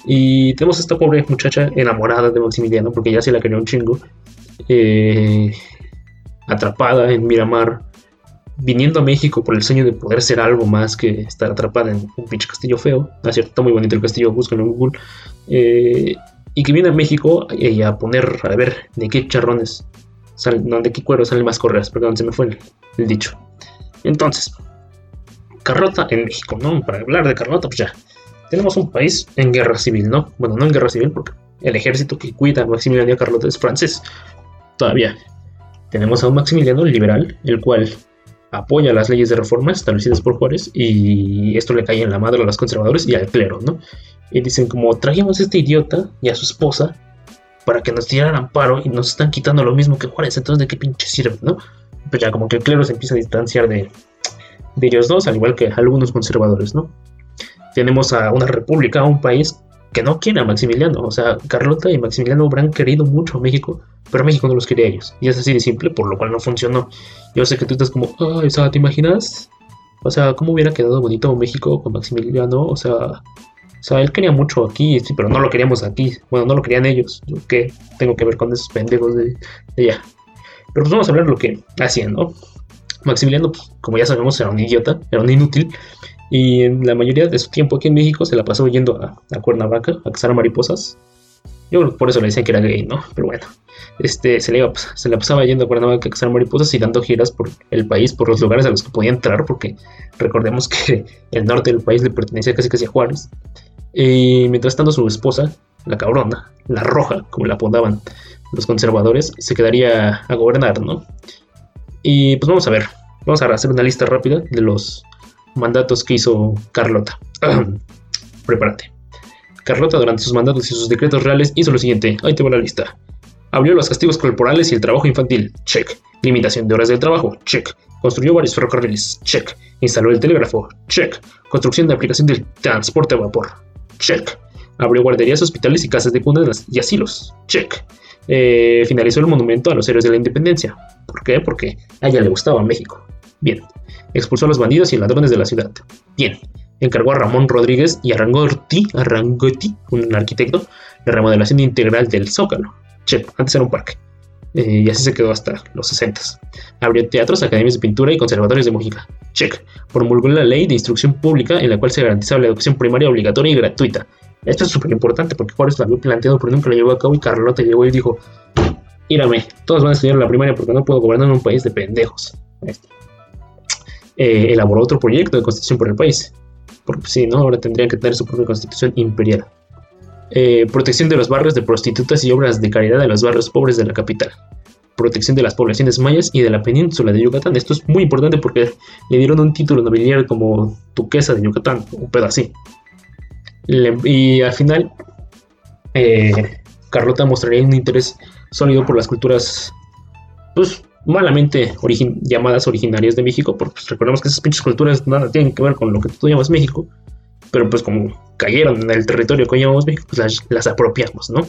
Y tenemos a esta pobre muchacha enamorada de Maximiliano, porque ya se la quería un chingo, eh, atrapada en Miramar, viniendo a México por el sueño de poder ser algo más que estar atrapada en un pinche castillo feo. Ah, cierto, está muy bonito el castillo, búsquenlo en Google. Eh, y que viene a México y a poner, a ver, de qué charrones, salen, no, de qué cuero salen más correas, perdón, se me fue el, dicho. Entonces, Carlota en México, ¿no? Para hablar de Carlota, pues ya, tenemos un país en guerra civil, ¿no? Bueno, no en guerra civil porque el ejército que cuida a Maximiliano Carlota es francés, todavía. Tenemos a un Maximiliano liberal, el cual apoya las leyes de reforma establecidas por Juárez y esto le cae en la madre a los conservadores y al clero, ¿no? Y dicen como trajimos a este idiota y a su esposa para que nos tiraran amparo y nos están quitando lo mismo que Juárez, entonces de qué pinche sirve, ¿no? Pues ya como que el clero se empieza a distanciar de, de ellos dos, al igual que algunos conservadores, ¿no? Tenemos a una república, un país que no quiere a Maximiliano. O sea, Carlota y Maximiliano habrán querido mucho a México, pero México no los quería a ellos. Y es así de simple, por lo cual no funcionó. Yo sé que tú estás como, ay, o sea, ¿te imaginas? O sea, ¿cómo hubiera quedado bonito México con Maximiliano? O sea, o sea, él quería mucho aquí, sí, pero no lo queríamos aquí. Bueno, no lo querían ellos. Yo qué tengo que ver con esos pendejos de, allá. Pero pues vamos a hablar de lo que hacían, ¿no? Maximiliano, pues, como ya sabemos, era un idiota, era un inútil. Y en la mayoría de su tiempo aquí en México se la pasó yendo a, a Cuernavaca a cazar mariposas. Yo por eso le decían que era gay, ¿no? Pero bueno, este, se, le iba, se la pasaba yendo a Cuernavaca a cazar mariposas y dando giras por el país, por los lugares a los que podía entrar, porque recordemos que el norte del país le pertenecía casi casi a Juárez. Y mientras tanto su esposa, la cabrona, la roja, como la apodaban los conservadores, se quedaría a gobernar, ¿no? Y pues vamos a ver, vamos a hacer una lista rápida de los mandatos que hizo Carlota. Prepárate. Carlota durante sus mandatos y sus decretos reales hizo lo siguiente. Ahí te va la lista. Abrió los castigos corporales y el trabajo infantil. Check. Limitación de horas de trabajo. Check. Construyó varios ferrocarriles. Check. Instaló el telégrafo. Check. Construcción de aplicación del transporte a vapor. Check. Abrió guarderías, hospitales y casas de cunas y asilos. Check. Eh, finalizó el monumento a los héroes de la independencia. ¿Por qué? Porque a ella le gustaba México. Bien. Expulsó a los bandidos y ladrones de la ciudad. Bien. Encargó a Ramón Rodríguez y a Rangotti, un arquitecto, la remodelación integral del Zócalo. Che, antes era un parque. Eh, y así se quedó hasta los 60. Abrió teatros, academias de pintura y conservatorios de música. Check. Promulgó la ley de instrucción pública en la cual se garantizaba la educación primaria obligatoria y gratuita. Esto es súper importante porque Juárez lo había planteado pero nunca lo llevó a cabo y Carlota llegó y dijo, írame, todos van a estudiar la primaria porque no puedo gobernar en un país de pendejos. Eh, elaboró otro proyecto de constitución por el país. Porque si no, ahora tendrían que tener su propia constitución imperial. Eh, protección de los barrios de prostitutas y obras de caridad de los barrios pobres de la capital. Protección de las poblaciones mayas y de la península de Yucatán. Esto es muy importante porque le dieron un título nobiliario como duquesa de Yucatán, un pedo así. y al final, eh, Carlota mostraría un interés sólido por las culturas pues, malamente llamadas originarias de México, porque pues, recordemos que esas pinches culturas nada tienen que ver con lo que tú llamas México, pero pues como cayeron en el territorio que llamamos México, pues las, apropiamos, ¿no?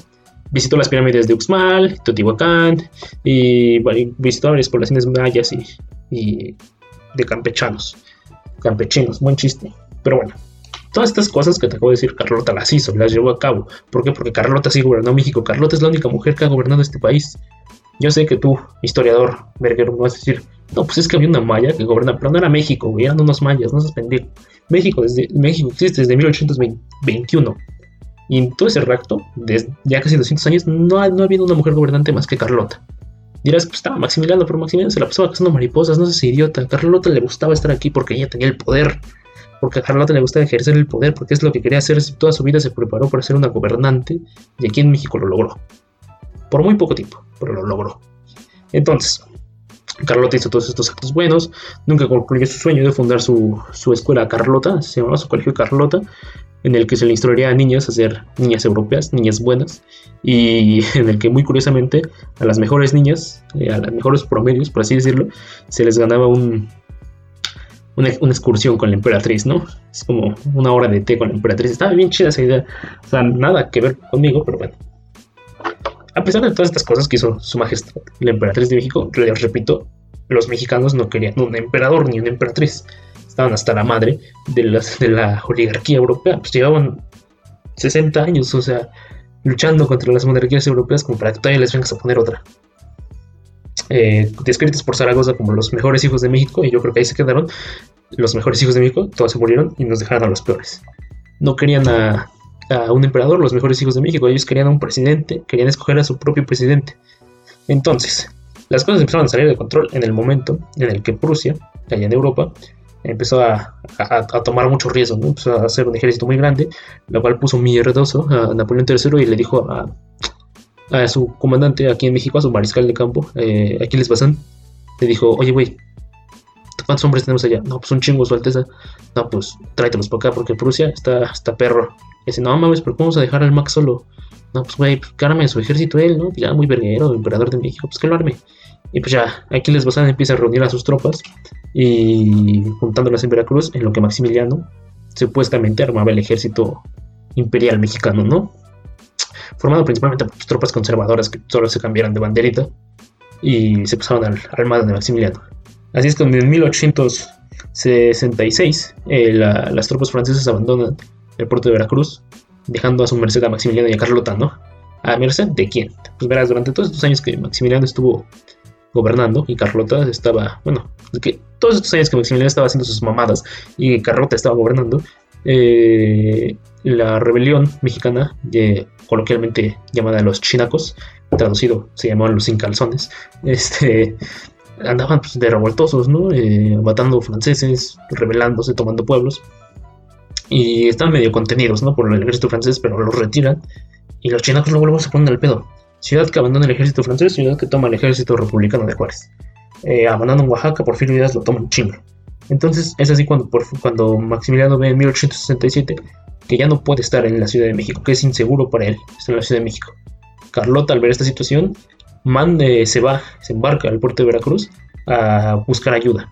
Visitó las pirámides de Uxmal, Teotihuacán, y visitó varias poblaciones mayas y, y de campechanos, campechinos, buen chiste, pero bueno. Todas estas cosas que te acabo de decir, Carlota las hizo, las llevó a cabo. ¿Por qué? Porque Carlota sí gobernó México. Carlota es la única mujer que ha gobernado este país. Yo sé que tú, historiador, verguero, me vas a decir, no, pues es que había una maya que gobernaba, pero no era México, eran unos mayas, no se pendejo. México, desde, México existe desde 1821. Y en todo ese rato, desde ya casi 200 años, no ha, no ha habido una mujer gobernante más que Carlota. Dirás, pues estaba Maximiliano, pero Maximiliano se la pasaba cazando mariposas, no seas idiota. Carlota le gustaba estar aquí porque ella tenía el poder. Porque a Carlota le gustaba ejercer el poder, porque es lo que quería hacer. Toda su vida se preparó para ser una gobernante y aquí en México lo logró. Por muy poco tiempo pero lo logró. Entonces, Carlota hizo todos estos actos buenos, nunca concluyó su sueño de fundar su, escuela Carlota, se llamaba su colegio Carlota, en el que se le instruiría a niñas a ser niñas europeas, niñas buenas, y en el que muy curiosamente a las mejores niñas, eh, a los mejores promedios, por así decirlo, se les ganaba un, una, una, excursión con la emperatriz, ¿no? Es como una hora de té con la emperatriz. Estaba bien chida esa idea, o sea, nada que ver conmigo, pero bueno, a pesar de todas estas cosas que hizo su majestad, la emperatriz de México, les repito, los mexicanos no querían un emperador ni una emperatriz. Estaban hasta la madre de, la oligarquía europea. Pues llevaban 60 años, o sea, luchando contra las monarquías europeas como para que todavía les vengas a poner otra. Eh, descritos por Zaragoza como los mejores hijos de México, y yo creo que ahí se quedaron. Los mejores hijos de México, todos se murieron y nos dejaron a los peores. No querían a a un emperador, los mejores hijos de México. Ellos querían un presidente, querían escoger a su propio presidente. Entonces, las cosas empezaron a salir de control en el momento en el que Prusia, allá en Europa, empezó a, tomar mucho riesgo, ¿no? empezó a hacer un ejército muy grande, lo cual puso mierdoso a Napoleón III y le dijo a, a su comandante aquí en México, a su mariscal de campo, eh, Aquiles Bazán, le dijo, oye, güey, ¿cuántos hombres tenemos allá? No, pues un chingo, su alteza. No, pues tráetelos para acá porque Prusia está, está perro. Dice, no mames, pero ¿cómo vamos a dejar al Max solo? No, pues güey, pues, cárame su ejército él, ¿no? Ya muy verguero, emperador de México, pues que lo arme. Y pues ya, Aquiles Bazán empieza a reunir a sus tropas y juntándolas en Veracruz, en lo que Maximiliano supuestamente armaba el ejército imperial mexicano, ¿no? Formado principalmente por tropas conservadoras que solo se cambiaron de banderita y se pasaron al armada de Maximiliano. Así es que en 1866 eh, las tropas francesas abandonan el puerto de Veracruz, dejando a su merced a Maximiliano y a Carlota, ¿no? ¿A merced de quién? Pues verás, durante todos estos años que Maximiliano estuvo gobernando y Carlota estaba, bueno, que todos estos años que Maximiliano estaba haciendo sus mamadas y Carlota estaba gobernando, eh, la rebelión mexicana, coloquialmente llamada los chinacos, traducido se llamaban los sin calzones, este, andaban pues, de revoltosos, ¿no? Eh, matando franceses, rebelándose, tomando pueblos. Y están medio contenidos, ¿no? Por el ejército francés, pero los retiran. Y los chinacos luego, se ponen al pedo. Ciudad que abandona el ejército francés, ciudad que toma el ejército republicano de Juárez. Eh, abandonan Oaxaca, por fin lo toman chingo. Entonces es así cuando, cuando Maximiliano ve en 1867 que ya no puede estar en la Ciudad de México, que es inseguro para él estar en la Ciudad de México. Carlota al ver esta situación mande, se va, se embarca al puerto de Veracruz a buscar ayuda.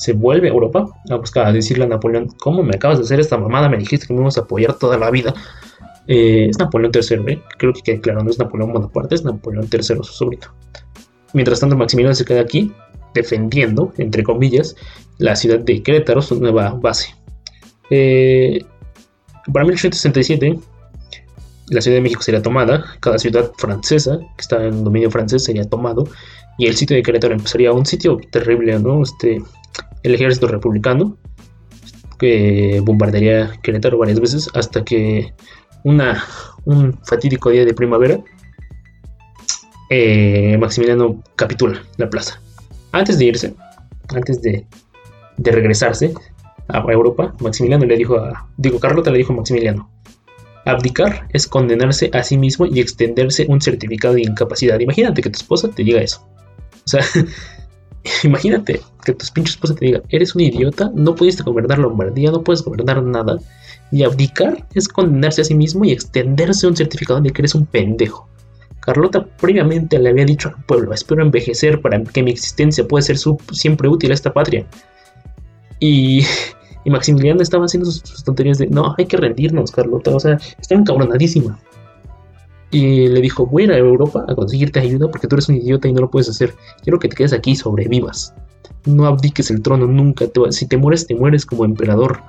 Se vuelve a Europa a buscar, a decirle a Napoleón, ¿cómo me acabas de hacer esta mamada? Me dijiste que me íbamos a apoyar toda la vida. Eh, es Napoleón III, ¿eh? creo que quede claro, no es Napoleón Bonaparte, es Napoleón III, su sobrino. Mientras tanto, Maximiliano se queda aquí, defendiendo, entre comillas, la ciudad de Querétaro, su nueva base. Eh, para 1867, la Ciudad de México sería tomada, cada ciudad francesa que está en dominio francés sería tomado, y el sitio de Querétaro empezaría un sitio terrible, ¿no? Este, el ejército republicano que bombardearía Querétaro varias veces hasta que una, un fatídico día de primavera eh, Maximiliano capitula la plaza. Antes de irse, antes de, de regresarse a Europa, Maximiliano le dijo a, digo, Carlota le dijo a Maximiliano, Abdicar es condenarse a sí mismo y extenderse un certificado de incapacidad. Imagínate que tu esposa te diga eso. O sea, imagínate que tu pinche esposa te diga, eres un idiota, no pudiste gobernar Lombardía, no puedes gobernar nada. Y abdicar es condenarse a sí mismo y extenderse un certificado de que eres un pendejo. Carlota previamente le había dicho al pueblo, espero envejecer para que mi existencia pueda ser siempre útil a esta patria. Y y Maximiliano estaba haciendo sus, tonterías de, no, hay que rendirnos, Carlota, o sea, estaba encabronadísima. Y le dijo, voy a Europa a conseguirte ayuda porque tú eres un idiota y no lo puedes hacer. Quiero que te quedes aquí y sobrevivas. No abdiques el trono nunca. si te mueres, te mueres como emperador.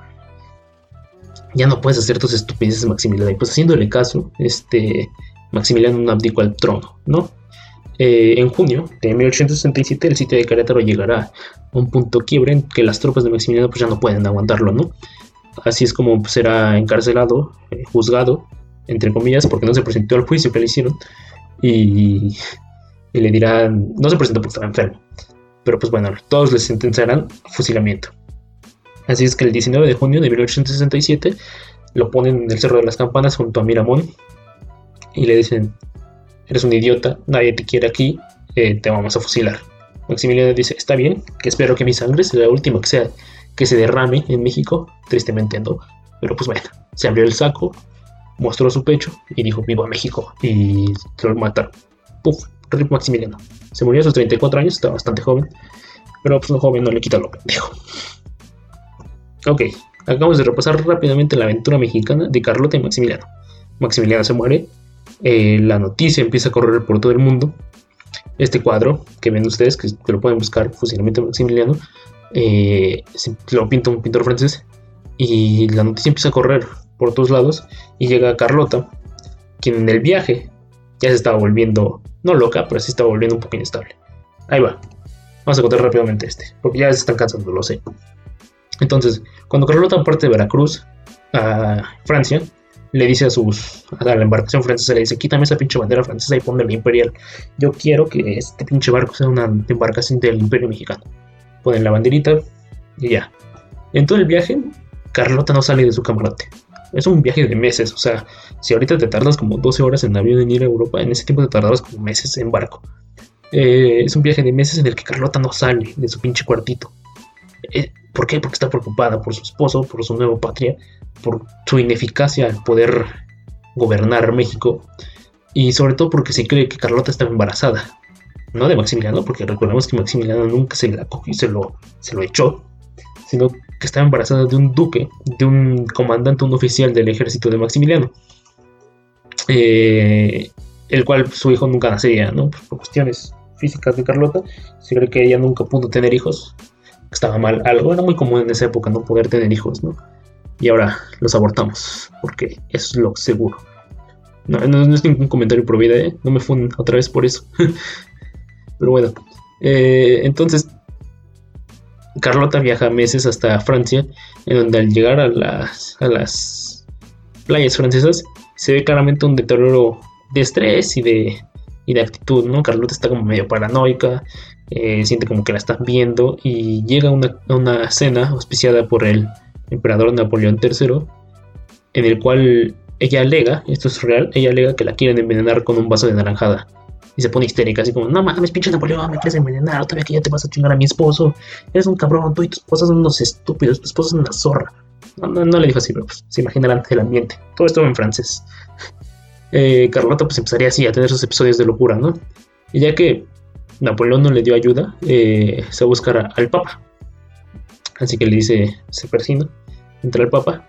Ya no puedes hacer tus estupideces, Maximiliano. Y pues haciéndole caso, este, Maximiliano no abdicó al trono, ¿no? Eh, en junio de 1867 el sitio de Querétaro llegará a un punto quiebre en que las tropas de Maximiliano pues ya no pueden aguantarlo, ¿no? Así es como pues, será encarcelado, eh, juzgado, entre comillas, porque no se presentó al juicio que le hicieron y, le dirán, no se presentó porque estaba enfermo, pero pues bueno, todos le sentenciarán fusilamiento. Así es que el 19 de junio de 1867 lo ponen en el Cerro de las Campanas junto a Miramón y le dicen, eres un idiota, nadie te quiere aquí, eh, te vamos a fusilar. Maximiliano dice, está bien, que espero que mi sangre sea la última que, sea, que se derrame en México, tristemente no, pero pues bueno, se abrió el saco, mostró su pecho y dijo, vivo a México, y lo mataron. Puf, Rip Maximiliano. Se murió a sus 34 años, estaba bastante joven, pero pues un joven no le quita lo pendejo. Ok, acabamos de repasar rápidamente la aventura mexicana de Carlota y Maximiliano. Maximiliano se muere, eh, la noticia empieza a correr por todo el mundo. Este cuadro que ven ustedes, que, lo pueden buscar, Fusilamiento Maximiliano, eh, lo pinta un pintor francés y la noticia empieza a correr por todos lados y llega Carlota, quien en el viaje ya se estaba volviendo, no loca, pero sí estaba volviendo un poco inestable. Ahí va. Vamos a contar rápidamente este, porque ya se están cansando, lo sé. Entonces, cuando Carlota parte de Veracruz a Francia, le dice a sus a la embarcación francesa, le dice, quítame esa pinche bandera francesa y ponme la imperial. Yo quiero que este pinche barco sea una embarcación del imperio mexicano. Ponen la banderita y ya. En todo el viaje, Carlota no sale de su camarote. Es un viaje de meses, o sea, si ahorita te tardas como 12 horas en avión en ir a Europa, en ese tiempo te tardabas como meses en barco. Eh, es un viaje de meses en el que Carlota no sale de su pinche cuartito. Eh, ¿Por qué? Porque está preocupada por su esposo, por su nueva patria, por su ineficacia al poder gobernar México y sobre todo porque se cree que Carlota estaba embarazada. No de Maximiliano, porque recordemos que Maximiliano nunca se la cogió y se lo, se lo echó, sino que estaba embarazada de un duque, de un comandante, un oficial del ejército de Maximiliano, eh, el cual su hijo nunca nacería, ¿no? Por cuestiones físicas de Carlota, se cree que ella nunca pudo tener hijos, estaba mal algo, era muy común en esa época no poder tener hijos, ¿no? Y ahora los abortamos, porque es lo seguro. No, no, es ningún comentario pro vida, ¿eh? No me funden otra vez por eso. Pero bueno, eh, entonces Carlota viaja meses hasta Francia, en donde al llegar a las, a las playas francesas se ve claramente un deterioro de estrés y de, y de actitud, ¿no? Carlota está como medio paranoica, eh, siente como que la están viendo y llega una, una cena auspiciada por el emperador Napoleón III, en el cual ella alega, esto es real, ella alega que la quieren envenenar con un vaso de naranjada. Y se pone histérica, así como, no mames, pinche Napoleón, me quieres envenenar, todavía que ya te vas a chingar a mi esposo. Eres un cabrón, tú y tu esposa son unos estúpidos, tu esposa es una zorra. No, le dijo así, pero pues, se imaginarán el ambiente. Todo esto en francés. Eh, Carlota pues empezaría así a tener sus episodios de locura, ¿no? Y ya que Napoleón no le dio ayuda, eh, se va a buscar al Papa. Así que le dice, se entra el Papa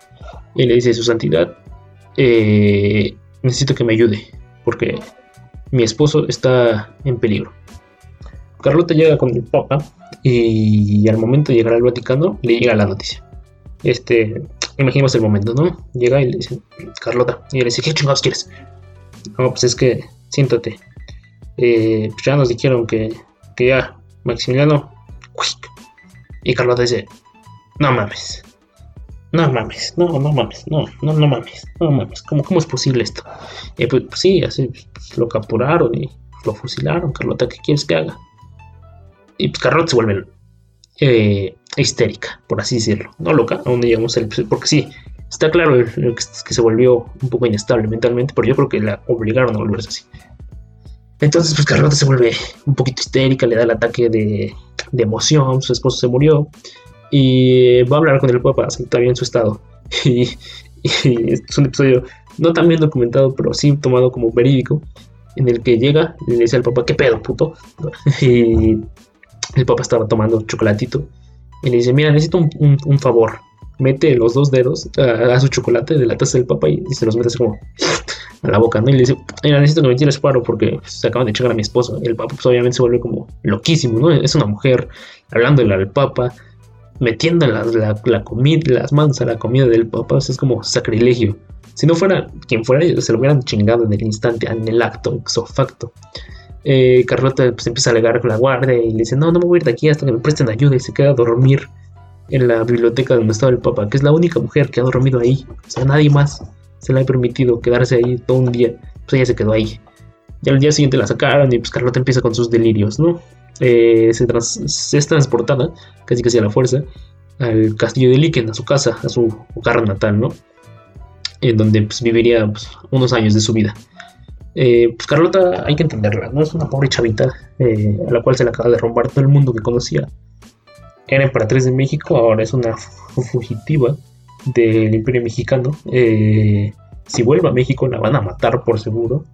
y le dice, su santidad, eh, necesito que me ayude, porque mi esposo está en peligro. Carlota llega con el Papa y al momento de llegar al Vaticano le llega la noticia. Este, imaginemos el momento, ¿no? Llega y le dice, Carlota, y le dice, ¿qué chingados quieres? No, pues es que, siéntate, eh, pues ya nos dijeron que, que ya, Maximiliano. Y Carlota dice, no mames. No mames, no, no mames, no, no, no mames, no mames, ¿cómo, cómo es posible esto? Y pues, pues, sí, así pues, lo capturaron y lo fusilaron, Carlota, ¿qué quieres que haga? Y pues Carlota se vuelve eh, histérica, por así decirlo, no loca, aún llegamos al porque sí, está claro que, que se volvió un poco inestable mentalmente, pero yo creo que la obligaron a volverse así. Entonces, pues Carlota se vuelve un poquito histérica, le da el ataque de, emoción, su esposo se murió y va a hablar con el Papa, está bien su estado. Y, es un episodio no tan bien documentado, pero sí tomado como verídico, en el que llega y le dice al Papa, ¿qué pedo, puto? Y el Papa estaba tomando chocolatito y le dice, mira, necesito un, favor. Mete los dos dedos a, su chocolate de la taza del Papa y, y se los mete así como a la boca, ¿no? Y le dice, necesito que me tires paro porque se acaban de echar a mi esposo. Y el papa pues obviamente se vuelve como loquísimo, ¿no? Es una mujer hablándole al papa, metiendo la, la, comida, las manos a la comida del papa, es como sacrilegio. Si no fuera quien fuera, se lo hubieran chingado en el instante, en el acto, ipso facto. Eh, Carlota pues empieza a alegar con la guardia y le dice, no, no me voy a ir de aquí hasta que me presten ayuda y se queda a dormir en la biblioteca donde estaba el papa, que es la única mujer que ha dormido ahí, o sea, nadie más se le ha permitido quedarse ahí todo un día, pues ella se quedó ahí. Y al día siguiente la sacaron y pues Carlota empieza con sus delirios, ¿no? Eh, se, es transportada, casi casi a la fuerza, al castillo de Liken, a su casa, a su hogar natal, ¿no? En donde pues, viviría pues, unos años de su vida. Eh, pues Carlota hay que entenderla, ¿no? Es una pobre chavita eh, a la cual se le acaba de romper todo el mundo que conocía. Era emperatriz de México, ahora es una fugitiva del Imperio Mexicano. Si vuelve a México la van a matar por seguro.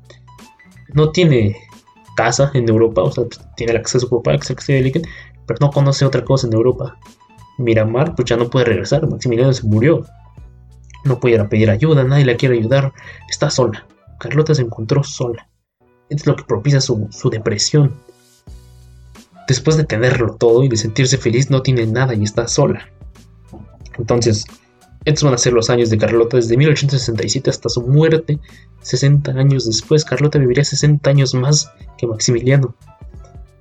No tiene casa en Europa, o sea, tiene la casa de su papá, que es el de pero no conoce otra cosa en Europa. Miramar, pues ya no puede regresar, Maximiliano se murió. No puede ir a pedir ayuda, nadie le quiere ayudar, está sola. Carlota se encontró sola. Es lo que propicia su, su depresión. Después de tenerlo todo y de sentirse feliz, no tiene nada y está sola. Entonces, estos van a ser los años de Carlota desde 1867 hasta su muerte. 60 años después, Carlota viviría 60 años más que Maximiliano.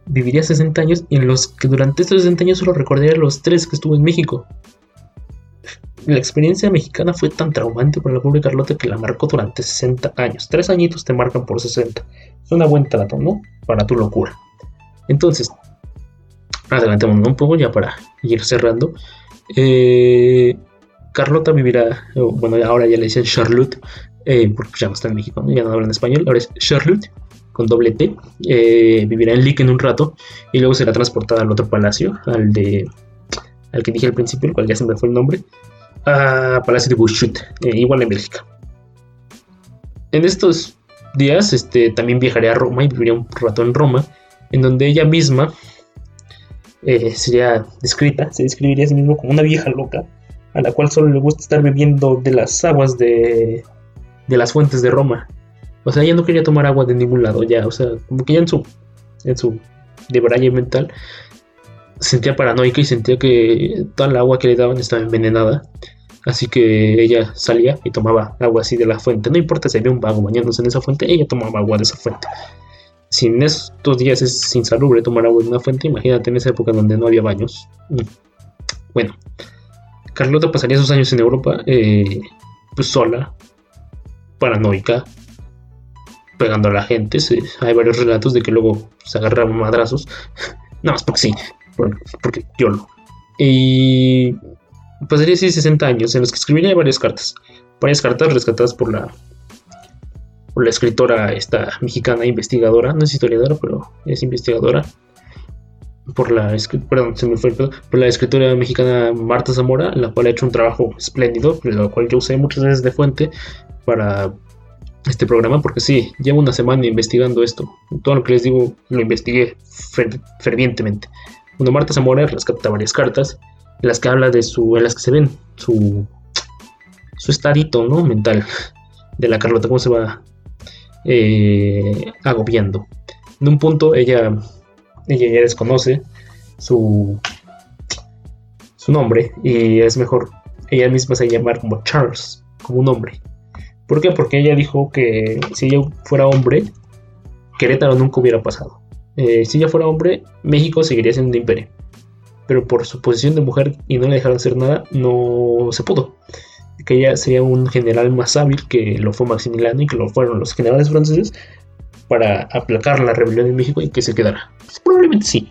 Viviría 60 años y en los que durante estos 60 años solo recordaría los tres que estuvo en México. la experiencia mexicana fue tan traumante para la pobre Carlota que la marcó durante 60 años. Tres añitos te marcan por 60. Es una buen trato, ¿no? Para tu locura. Entonces, adelantemos un poco ya para ir cerrando. Eh, Carlota vivirá, bueno, ahora ya le dicen Charlotte, eh, porque ya no está en México, ya no habla en español, ahora es Charlotte, con doble T. Eh, vivirá en Lick en un rato y luego será transportada al otro palacio, al de al que dije al principio, el cual ya se me fue el nombre, a Palacio de Bushut, eh, igual en Bélgica. En estos días este, también viajaré a Roma y viviría un rato en Roma, en donde ella misma sería descrita, se describiría a sí misma como una vieja loca, a la cual solo le gusta estar bebiendo de las aguas de, de las fuentes de Roma. O sea, ella no quería tomar agua de ningún lado ya, o sea, como que ya en su, en su de mental sentía paranoica y sentía que toda el agua que le daban estaba envenenada. Así que ella salía y tomaba agua así de la fuente. No importa si había un vago bañándose en esa fuente, ella tomaba agua de esa fuente. Si en estos días es insalubre tomar agua de una fuente, imagínate en esa época donde no había baños. Mm. Bueno, Carlota pasaría sus años en Europa, eh, pues sola, paranoica, pegando a la gente. hay varios relatos de que luego se agarraban madrazos. Nada más porque sí, porque yo lo. Y pasaría así 60 años en los que escribiría varias cartas. Varias cartas rescatadas por la por la escritora esta mexicana investigadora, no es historiadora, pero es investigadora. Por la, perdón, se me fue, por la escritora mexicana Marta Zamora, la cual ha hecho un trabajo espléndido, lo cual yo usé muchas veces de fuente para este programa, porque sí, llevo una semana investigando esto. Todo lo que les digo lo investigué fervientemente. Cuando Marta Zamora rescata varias cartas en las que habla de su, en las que se ven su, su estadito, ¿no? Mental de la Carlota, cómo se va eh, agobiando. En un punto ella, ella ya desconoce su, su nombre y es mejor, ella misma se llamar como Charles, como un hombre. ¿Por qué? Porque ella dijo que si ella fuera hombre, Querétaro nunca hubiera pasado. Eh, si ella fuera hombre, México seguiría siendo un imperio. Pero por su posición de mujer y no le dejaron hacer nada, no se pudo. Que ella sería un general más hábil que lo fue Maximiliano y que lo fueron los generales franceses para aplacar la rebelión en México y que se quedara. Pues, probablemente sí.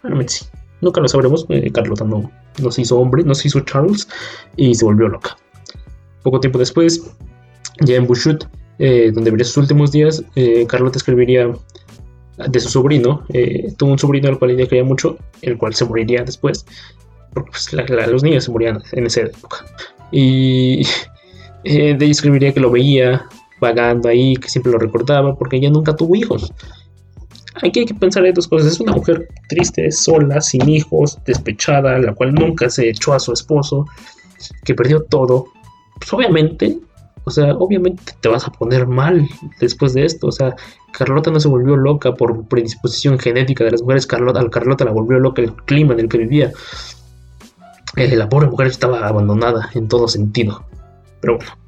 Probablemente sí. Nunca lo sabremos. Eh, Carlota no, se hizo hombre, no se hizo Charles y se volvió loca. Poco tiempo después, ya en Bushut, eh, donde viviría sus últimos días, Carlota escribiría de su sobrino. Eh, tuvo un sobrino al cual ella quería mucho, el cual se moriría después. Porque pues, los niños se morían en esa época. Y eh, de ella escribiría que lo veía vagando ahí, que siempre lo recordaba, porque ella nunca tuvo hijos. Hay que, hay que pensar en dos cosas. Es una mujer triste, sola, sin hijos, despechada, la cual nunca se echó a su esposo, que perdió todo. Pues obviamente o sea, obviamente te vas a poner mal después de esto. O sea, Carlota no se volvió loca por predisposición genética de las mujeres. Carlota, Carlota la volvió loca el clima en el que vivía. Eh, la pobre mujer estaba abandonada en todo sentido. Pero bueno.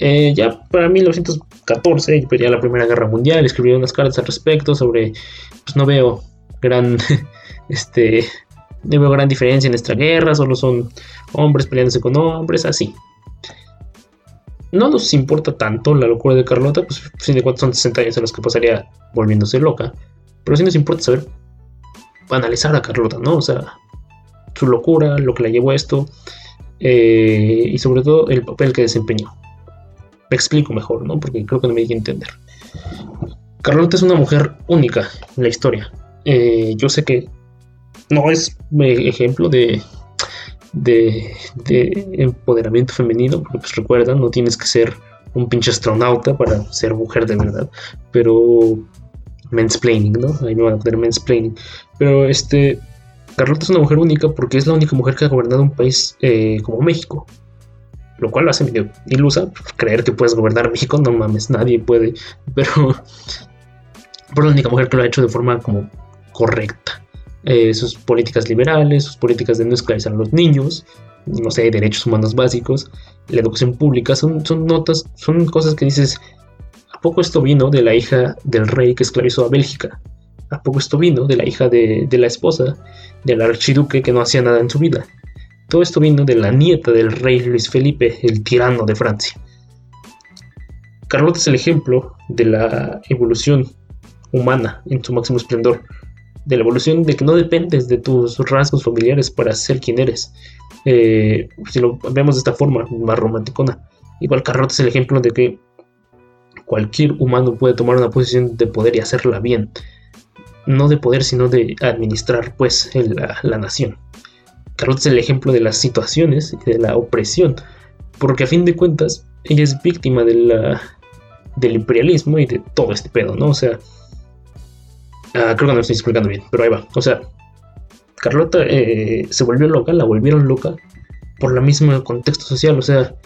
Eh, ya para 1914, ya la Primera Guerra Mundial, escribió unas cartas al respecto sobre, pues no veo gran, este, no veo gran diferencia en esta guerra, solo son hombres peleándose con hombres, así no nos importa tanto la locura de Carlota, pues fin de cuentas son 60 años en los que pasaría volviéndose loca, pero sí nos importa saber, analizar a Carlota, ¿no? O sea, su locura, lo que la llevó a esto, eh, y sobre todo el papel que desempeñó. Me explico mejor, ¿no? Porque creo que no me di a entender. Carlota es una mujer única en la historia. Eh, yo sé que no es ejemplo de de, empoderamiento femenino, porque pues recuerda, no tienes que ser un pinche astronauta para ser mujer de verdad, pero mansplaining, ¿no? Ahí me van a poner mansplaining. Pero este, Carlota es una mujer única porque es la única mujer que ha gobernado un país eh, como México. Lo cual lo hace medio ilusa. Creer que puedes gobernar México, no mames, nadie puede. Pero, por la única mujer que lo ha hecho de forma como correcta. Eh, sus políticas liberales, sus políticas de no esclavizar a los niños, no sé, derechos humanos básicos, la educación pública, son, son notas, son cosas que dices, ¿a poco esto vino de la hija del rey que esclavizó a Bélgica? ¿A poco esto vino de la hija de, la esposa del archiduque que no hacía nada en su vida? Todo esto vino de la nieta del rey Luis Felipe, el tirano de Francia. Carlota es el ejemplo de la evolución humana en su máximo esplendor, de la evolución de que no dependes de tus rasgos familiares para ser quien eres. Eh, si lo vemos de esta forma, más romanticona. Igual Carlota es el ejemplo de que cualquier humano puede tomar una posición de poder y hacerla bien. No de poder, sino de administrar pues la, la nación. Carlota es el ejemplo de las situaciones y de la opresión, porque a fin de cuentas ella es víctima de del imperialismo y de todo este pedo, ¿no? O sea, ah, creo que no lo estoy explicando bien, pero ahí va. O sea, Carlota eh, se volvió loca, la volvieron loca por la misma contexto social, o sea,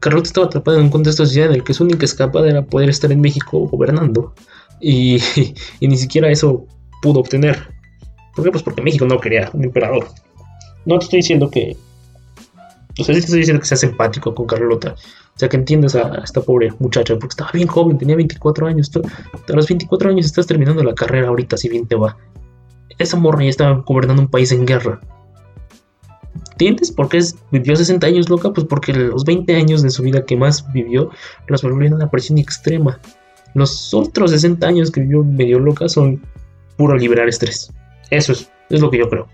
Carlota estaba atrapada en un contexto social en el que su única escapada era poder estar en México gobernando y, y ni siquiera eso pudo obtener. ¿Por qué? Pues porque México no quería un emperador. No te estoy diciendo que. O sea, sí te estoy diciendo que seas empático con Carlota. O sea, que entiendas a esta pobre muchacha, porque estaba bien joven, tenía 24 años. a los 24 años estás terminando la carrera ahorita, si bien te va. Esa morra ya estaba gobernando un país en guerra. ¿Entiendes por qué vivió 60 años loca? Pues porque los 20 años de su vida que más vivió los volvieron a una presión extrema. Los otros 60 años que vivió medio loca son puro liberar estrés. Eso es, es lo que yo creo.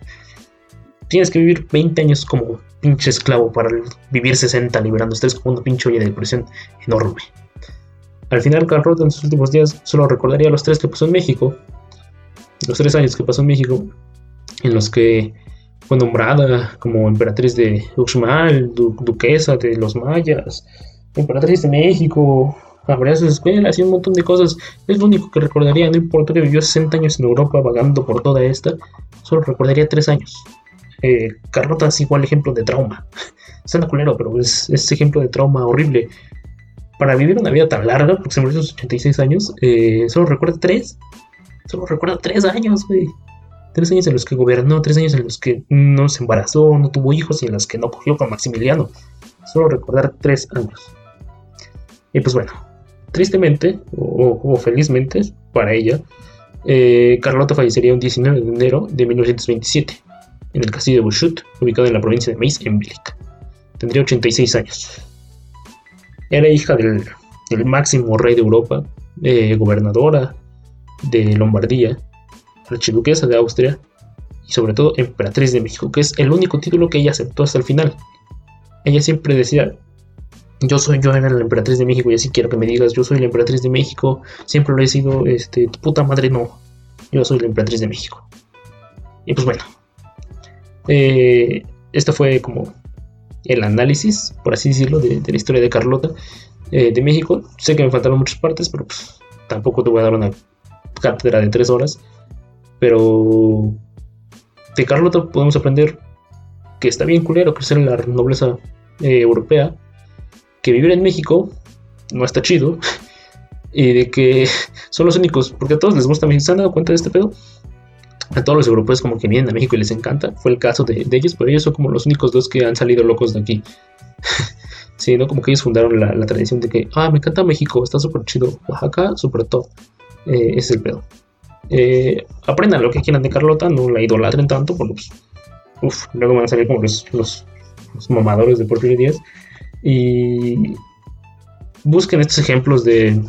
Tienes que vivir 20 años como pinche esclavo para vivir 60 liberando estrés como una pinche olla de depresión enorme. Al final, Carl en sus últimos días solo recordaría los tres que pasó en México, los tres años que pasó en México, en los que fue nombrada como emperatriz de Uxmal, duquesa de los mayas, emperatriz de México, abrió sus escuelas y un montón de cosas. Es lo único que recordaría, no importa que vivió 60 años en Europa vagando por toda esta, solo recordaría tres años. Eh, Carlota es igual ejemplo de trauma. Suena culero, pero es, ejemplo de trauma horrible. Para vivir una vida tan larga, porque se murió a sus 86 años, eh, solo recuerda tres. Solo recuerda tres años, güey. Tres años en los que gobernó, tres años en los que no se embarazó, no tuvo hijos y en los que no cogió con Maximiliano. Solo recordar tres años. Y pues bueno, tristemente, o, felizmente para ella, eh, Carlota fallecería un 19 de enero de 1927 en el castillo de Bushut, ubicado en la provincia de Meis, en Bílica. Tendría 86 años. Era hija del, máximo rey de Europa, eh, gobernadora de Lombardía, archiduquesa de Austria y sobre todo emperatriz de México, que es el único título que ella aceptó hasta el final. Ella siempre decía, yo soy, yo era la emperatriz de México y así quiero que me digas, yo soy la emperatriz de México, siempre lo he sido, este, puta madre no, yo soy la emperatriz de México. Y pues bueno, eh, esto fue como el análisis, por así decirlo, de, la historia de Carlota eh, de México. Sé que me faltaron muchas partes, pero pues, tampoco te voy a dar una cátedra de tres horas. Pero de Carlota podemos aprender que está bien culero crecer en la nobleza eh, europea, que vivir en México no está chido, y de que son los únicos, porque a todos les gusta, ¿se han dado cuenta de este pedo? A todos los europeos como que vienen a México y les encanta. Fue el caso de, ellos, pero ellos son como los únicos dos que han salido locos de aquí. sí, ¿no? Como que ellos fundaron la, tradición de que, ah, me encanta México, está súper chido. Oaxaca, súper top. Eh, es el pedo. Eh, aprendan lo que quieran de Carlota, no la idolatren tanto, porque pues, uf, luego van a salir como los, los, mamadores de Porfirio Díaz. Y busquen estos ejemplos de,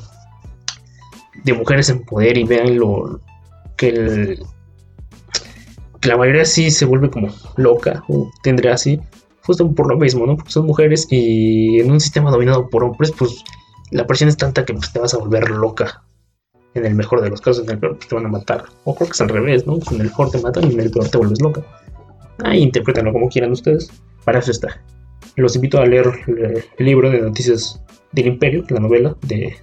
de mujeres en poder y vean lo que el, la mayoría sí se vuelve como loca o tendría así, justo por lo mismo, ¿no? Porque son mujeres y en un sistema dominado por hombres, pues la presión es tanta que pues, te vas a volver loca. En el mejor de los casos, en el peor pues, te van a matar. O creo que es al revés, ¿no? Pues, en el mejor te matan y en el peor te vuelves loca. Ahí interpretenlo como quieran ustedes. Para eso está. Los invito a leer el libro de Noticias del Imperio, la novela de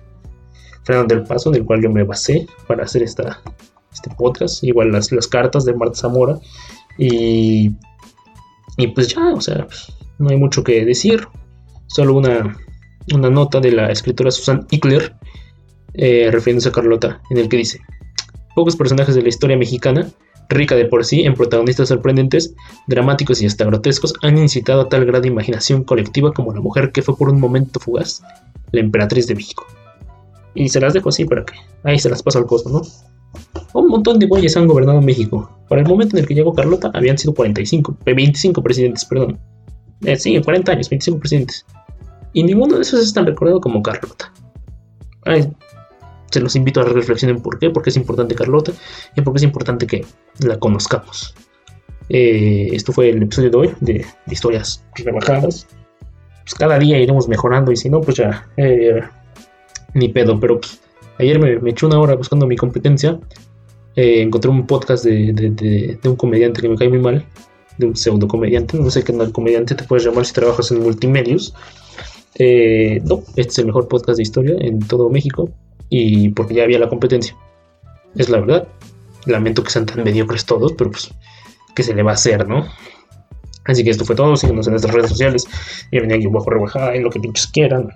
Fernando del Paso, del cual yo me basé para hacer esta, este podcast, igual las, las cartas de Marta Zamora. Y, y pues ya, o sea, no hay mucho que decir. Solo una, una nota de la escritora Susan Ickler, eh, refiriéndose a Carlota, en el que dice: Pocos personajes de la historia mexicana, rica de por sí en protagonistas sorprendentes, dramáticos y hasta grotescos, han incitado a tal grado de imaginación colectiva como la mujer que fue por un momento fugaz, la emperatriz de México. Y se las dejo así para que ahí se las paso al costo, ¿no? Un montón de güeyes han gobernado México. Para el momento en el que llegó Carlota, habían sido 45, 25 eh, presidentes, perdón. Eh, sí, 40 años, 25 presidentes. Y ninguno de esos es tan recordado como Carlota. se los invito a reflexionen por qué, porque es importante Carlota y por qué es importante que la conozcamos. Eh, esto fue el episodio de hoy de, historias rebajadas. Pues cada día iremos mejorando y si no, pues ya ni pedo. Pero pues, ayer me, eché una hora buscando mi competencia eh, encontré un podcast de, un comediante que me cae muy mal, de un pseudo comediante, no sé qué el comediante te puedes llamar si trabajas en multimedios. Eh, no, este es el mejor podcast de historia en todo México y porque ya había la competencia. Es la verdad. Lamento que sean tan mediocres todos, pero pues, ¿qué se le va a hacer, no? Así que esto fue todo. Síguenos en nuestras redes sociales. Y venía aquí bajo rebajada y lo que pinches quieran.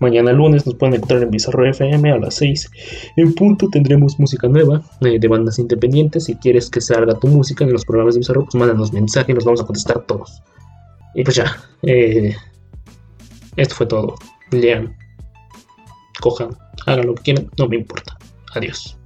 Mañana lunes nos pueden encontrar en Bizarro FM a las 6. En punto tendremos música nueva eh, de bandas independientes. Si quieres que salga tu música en los programas de Bizarro, pues mándanos mensajes y los vamos a contestar todos. Y pues ya. Eh, esto fue todo. Lean. Cojan. Hagan lo que quieran. No me importa. Adiós.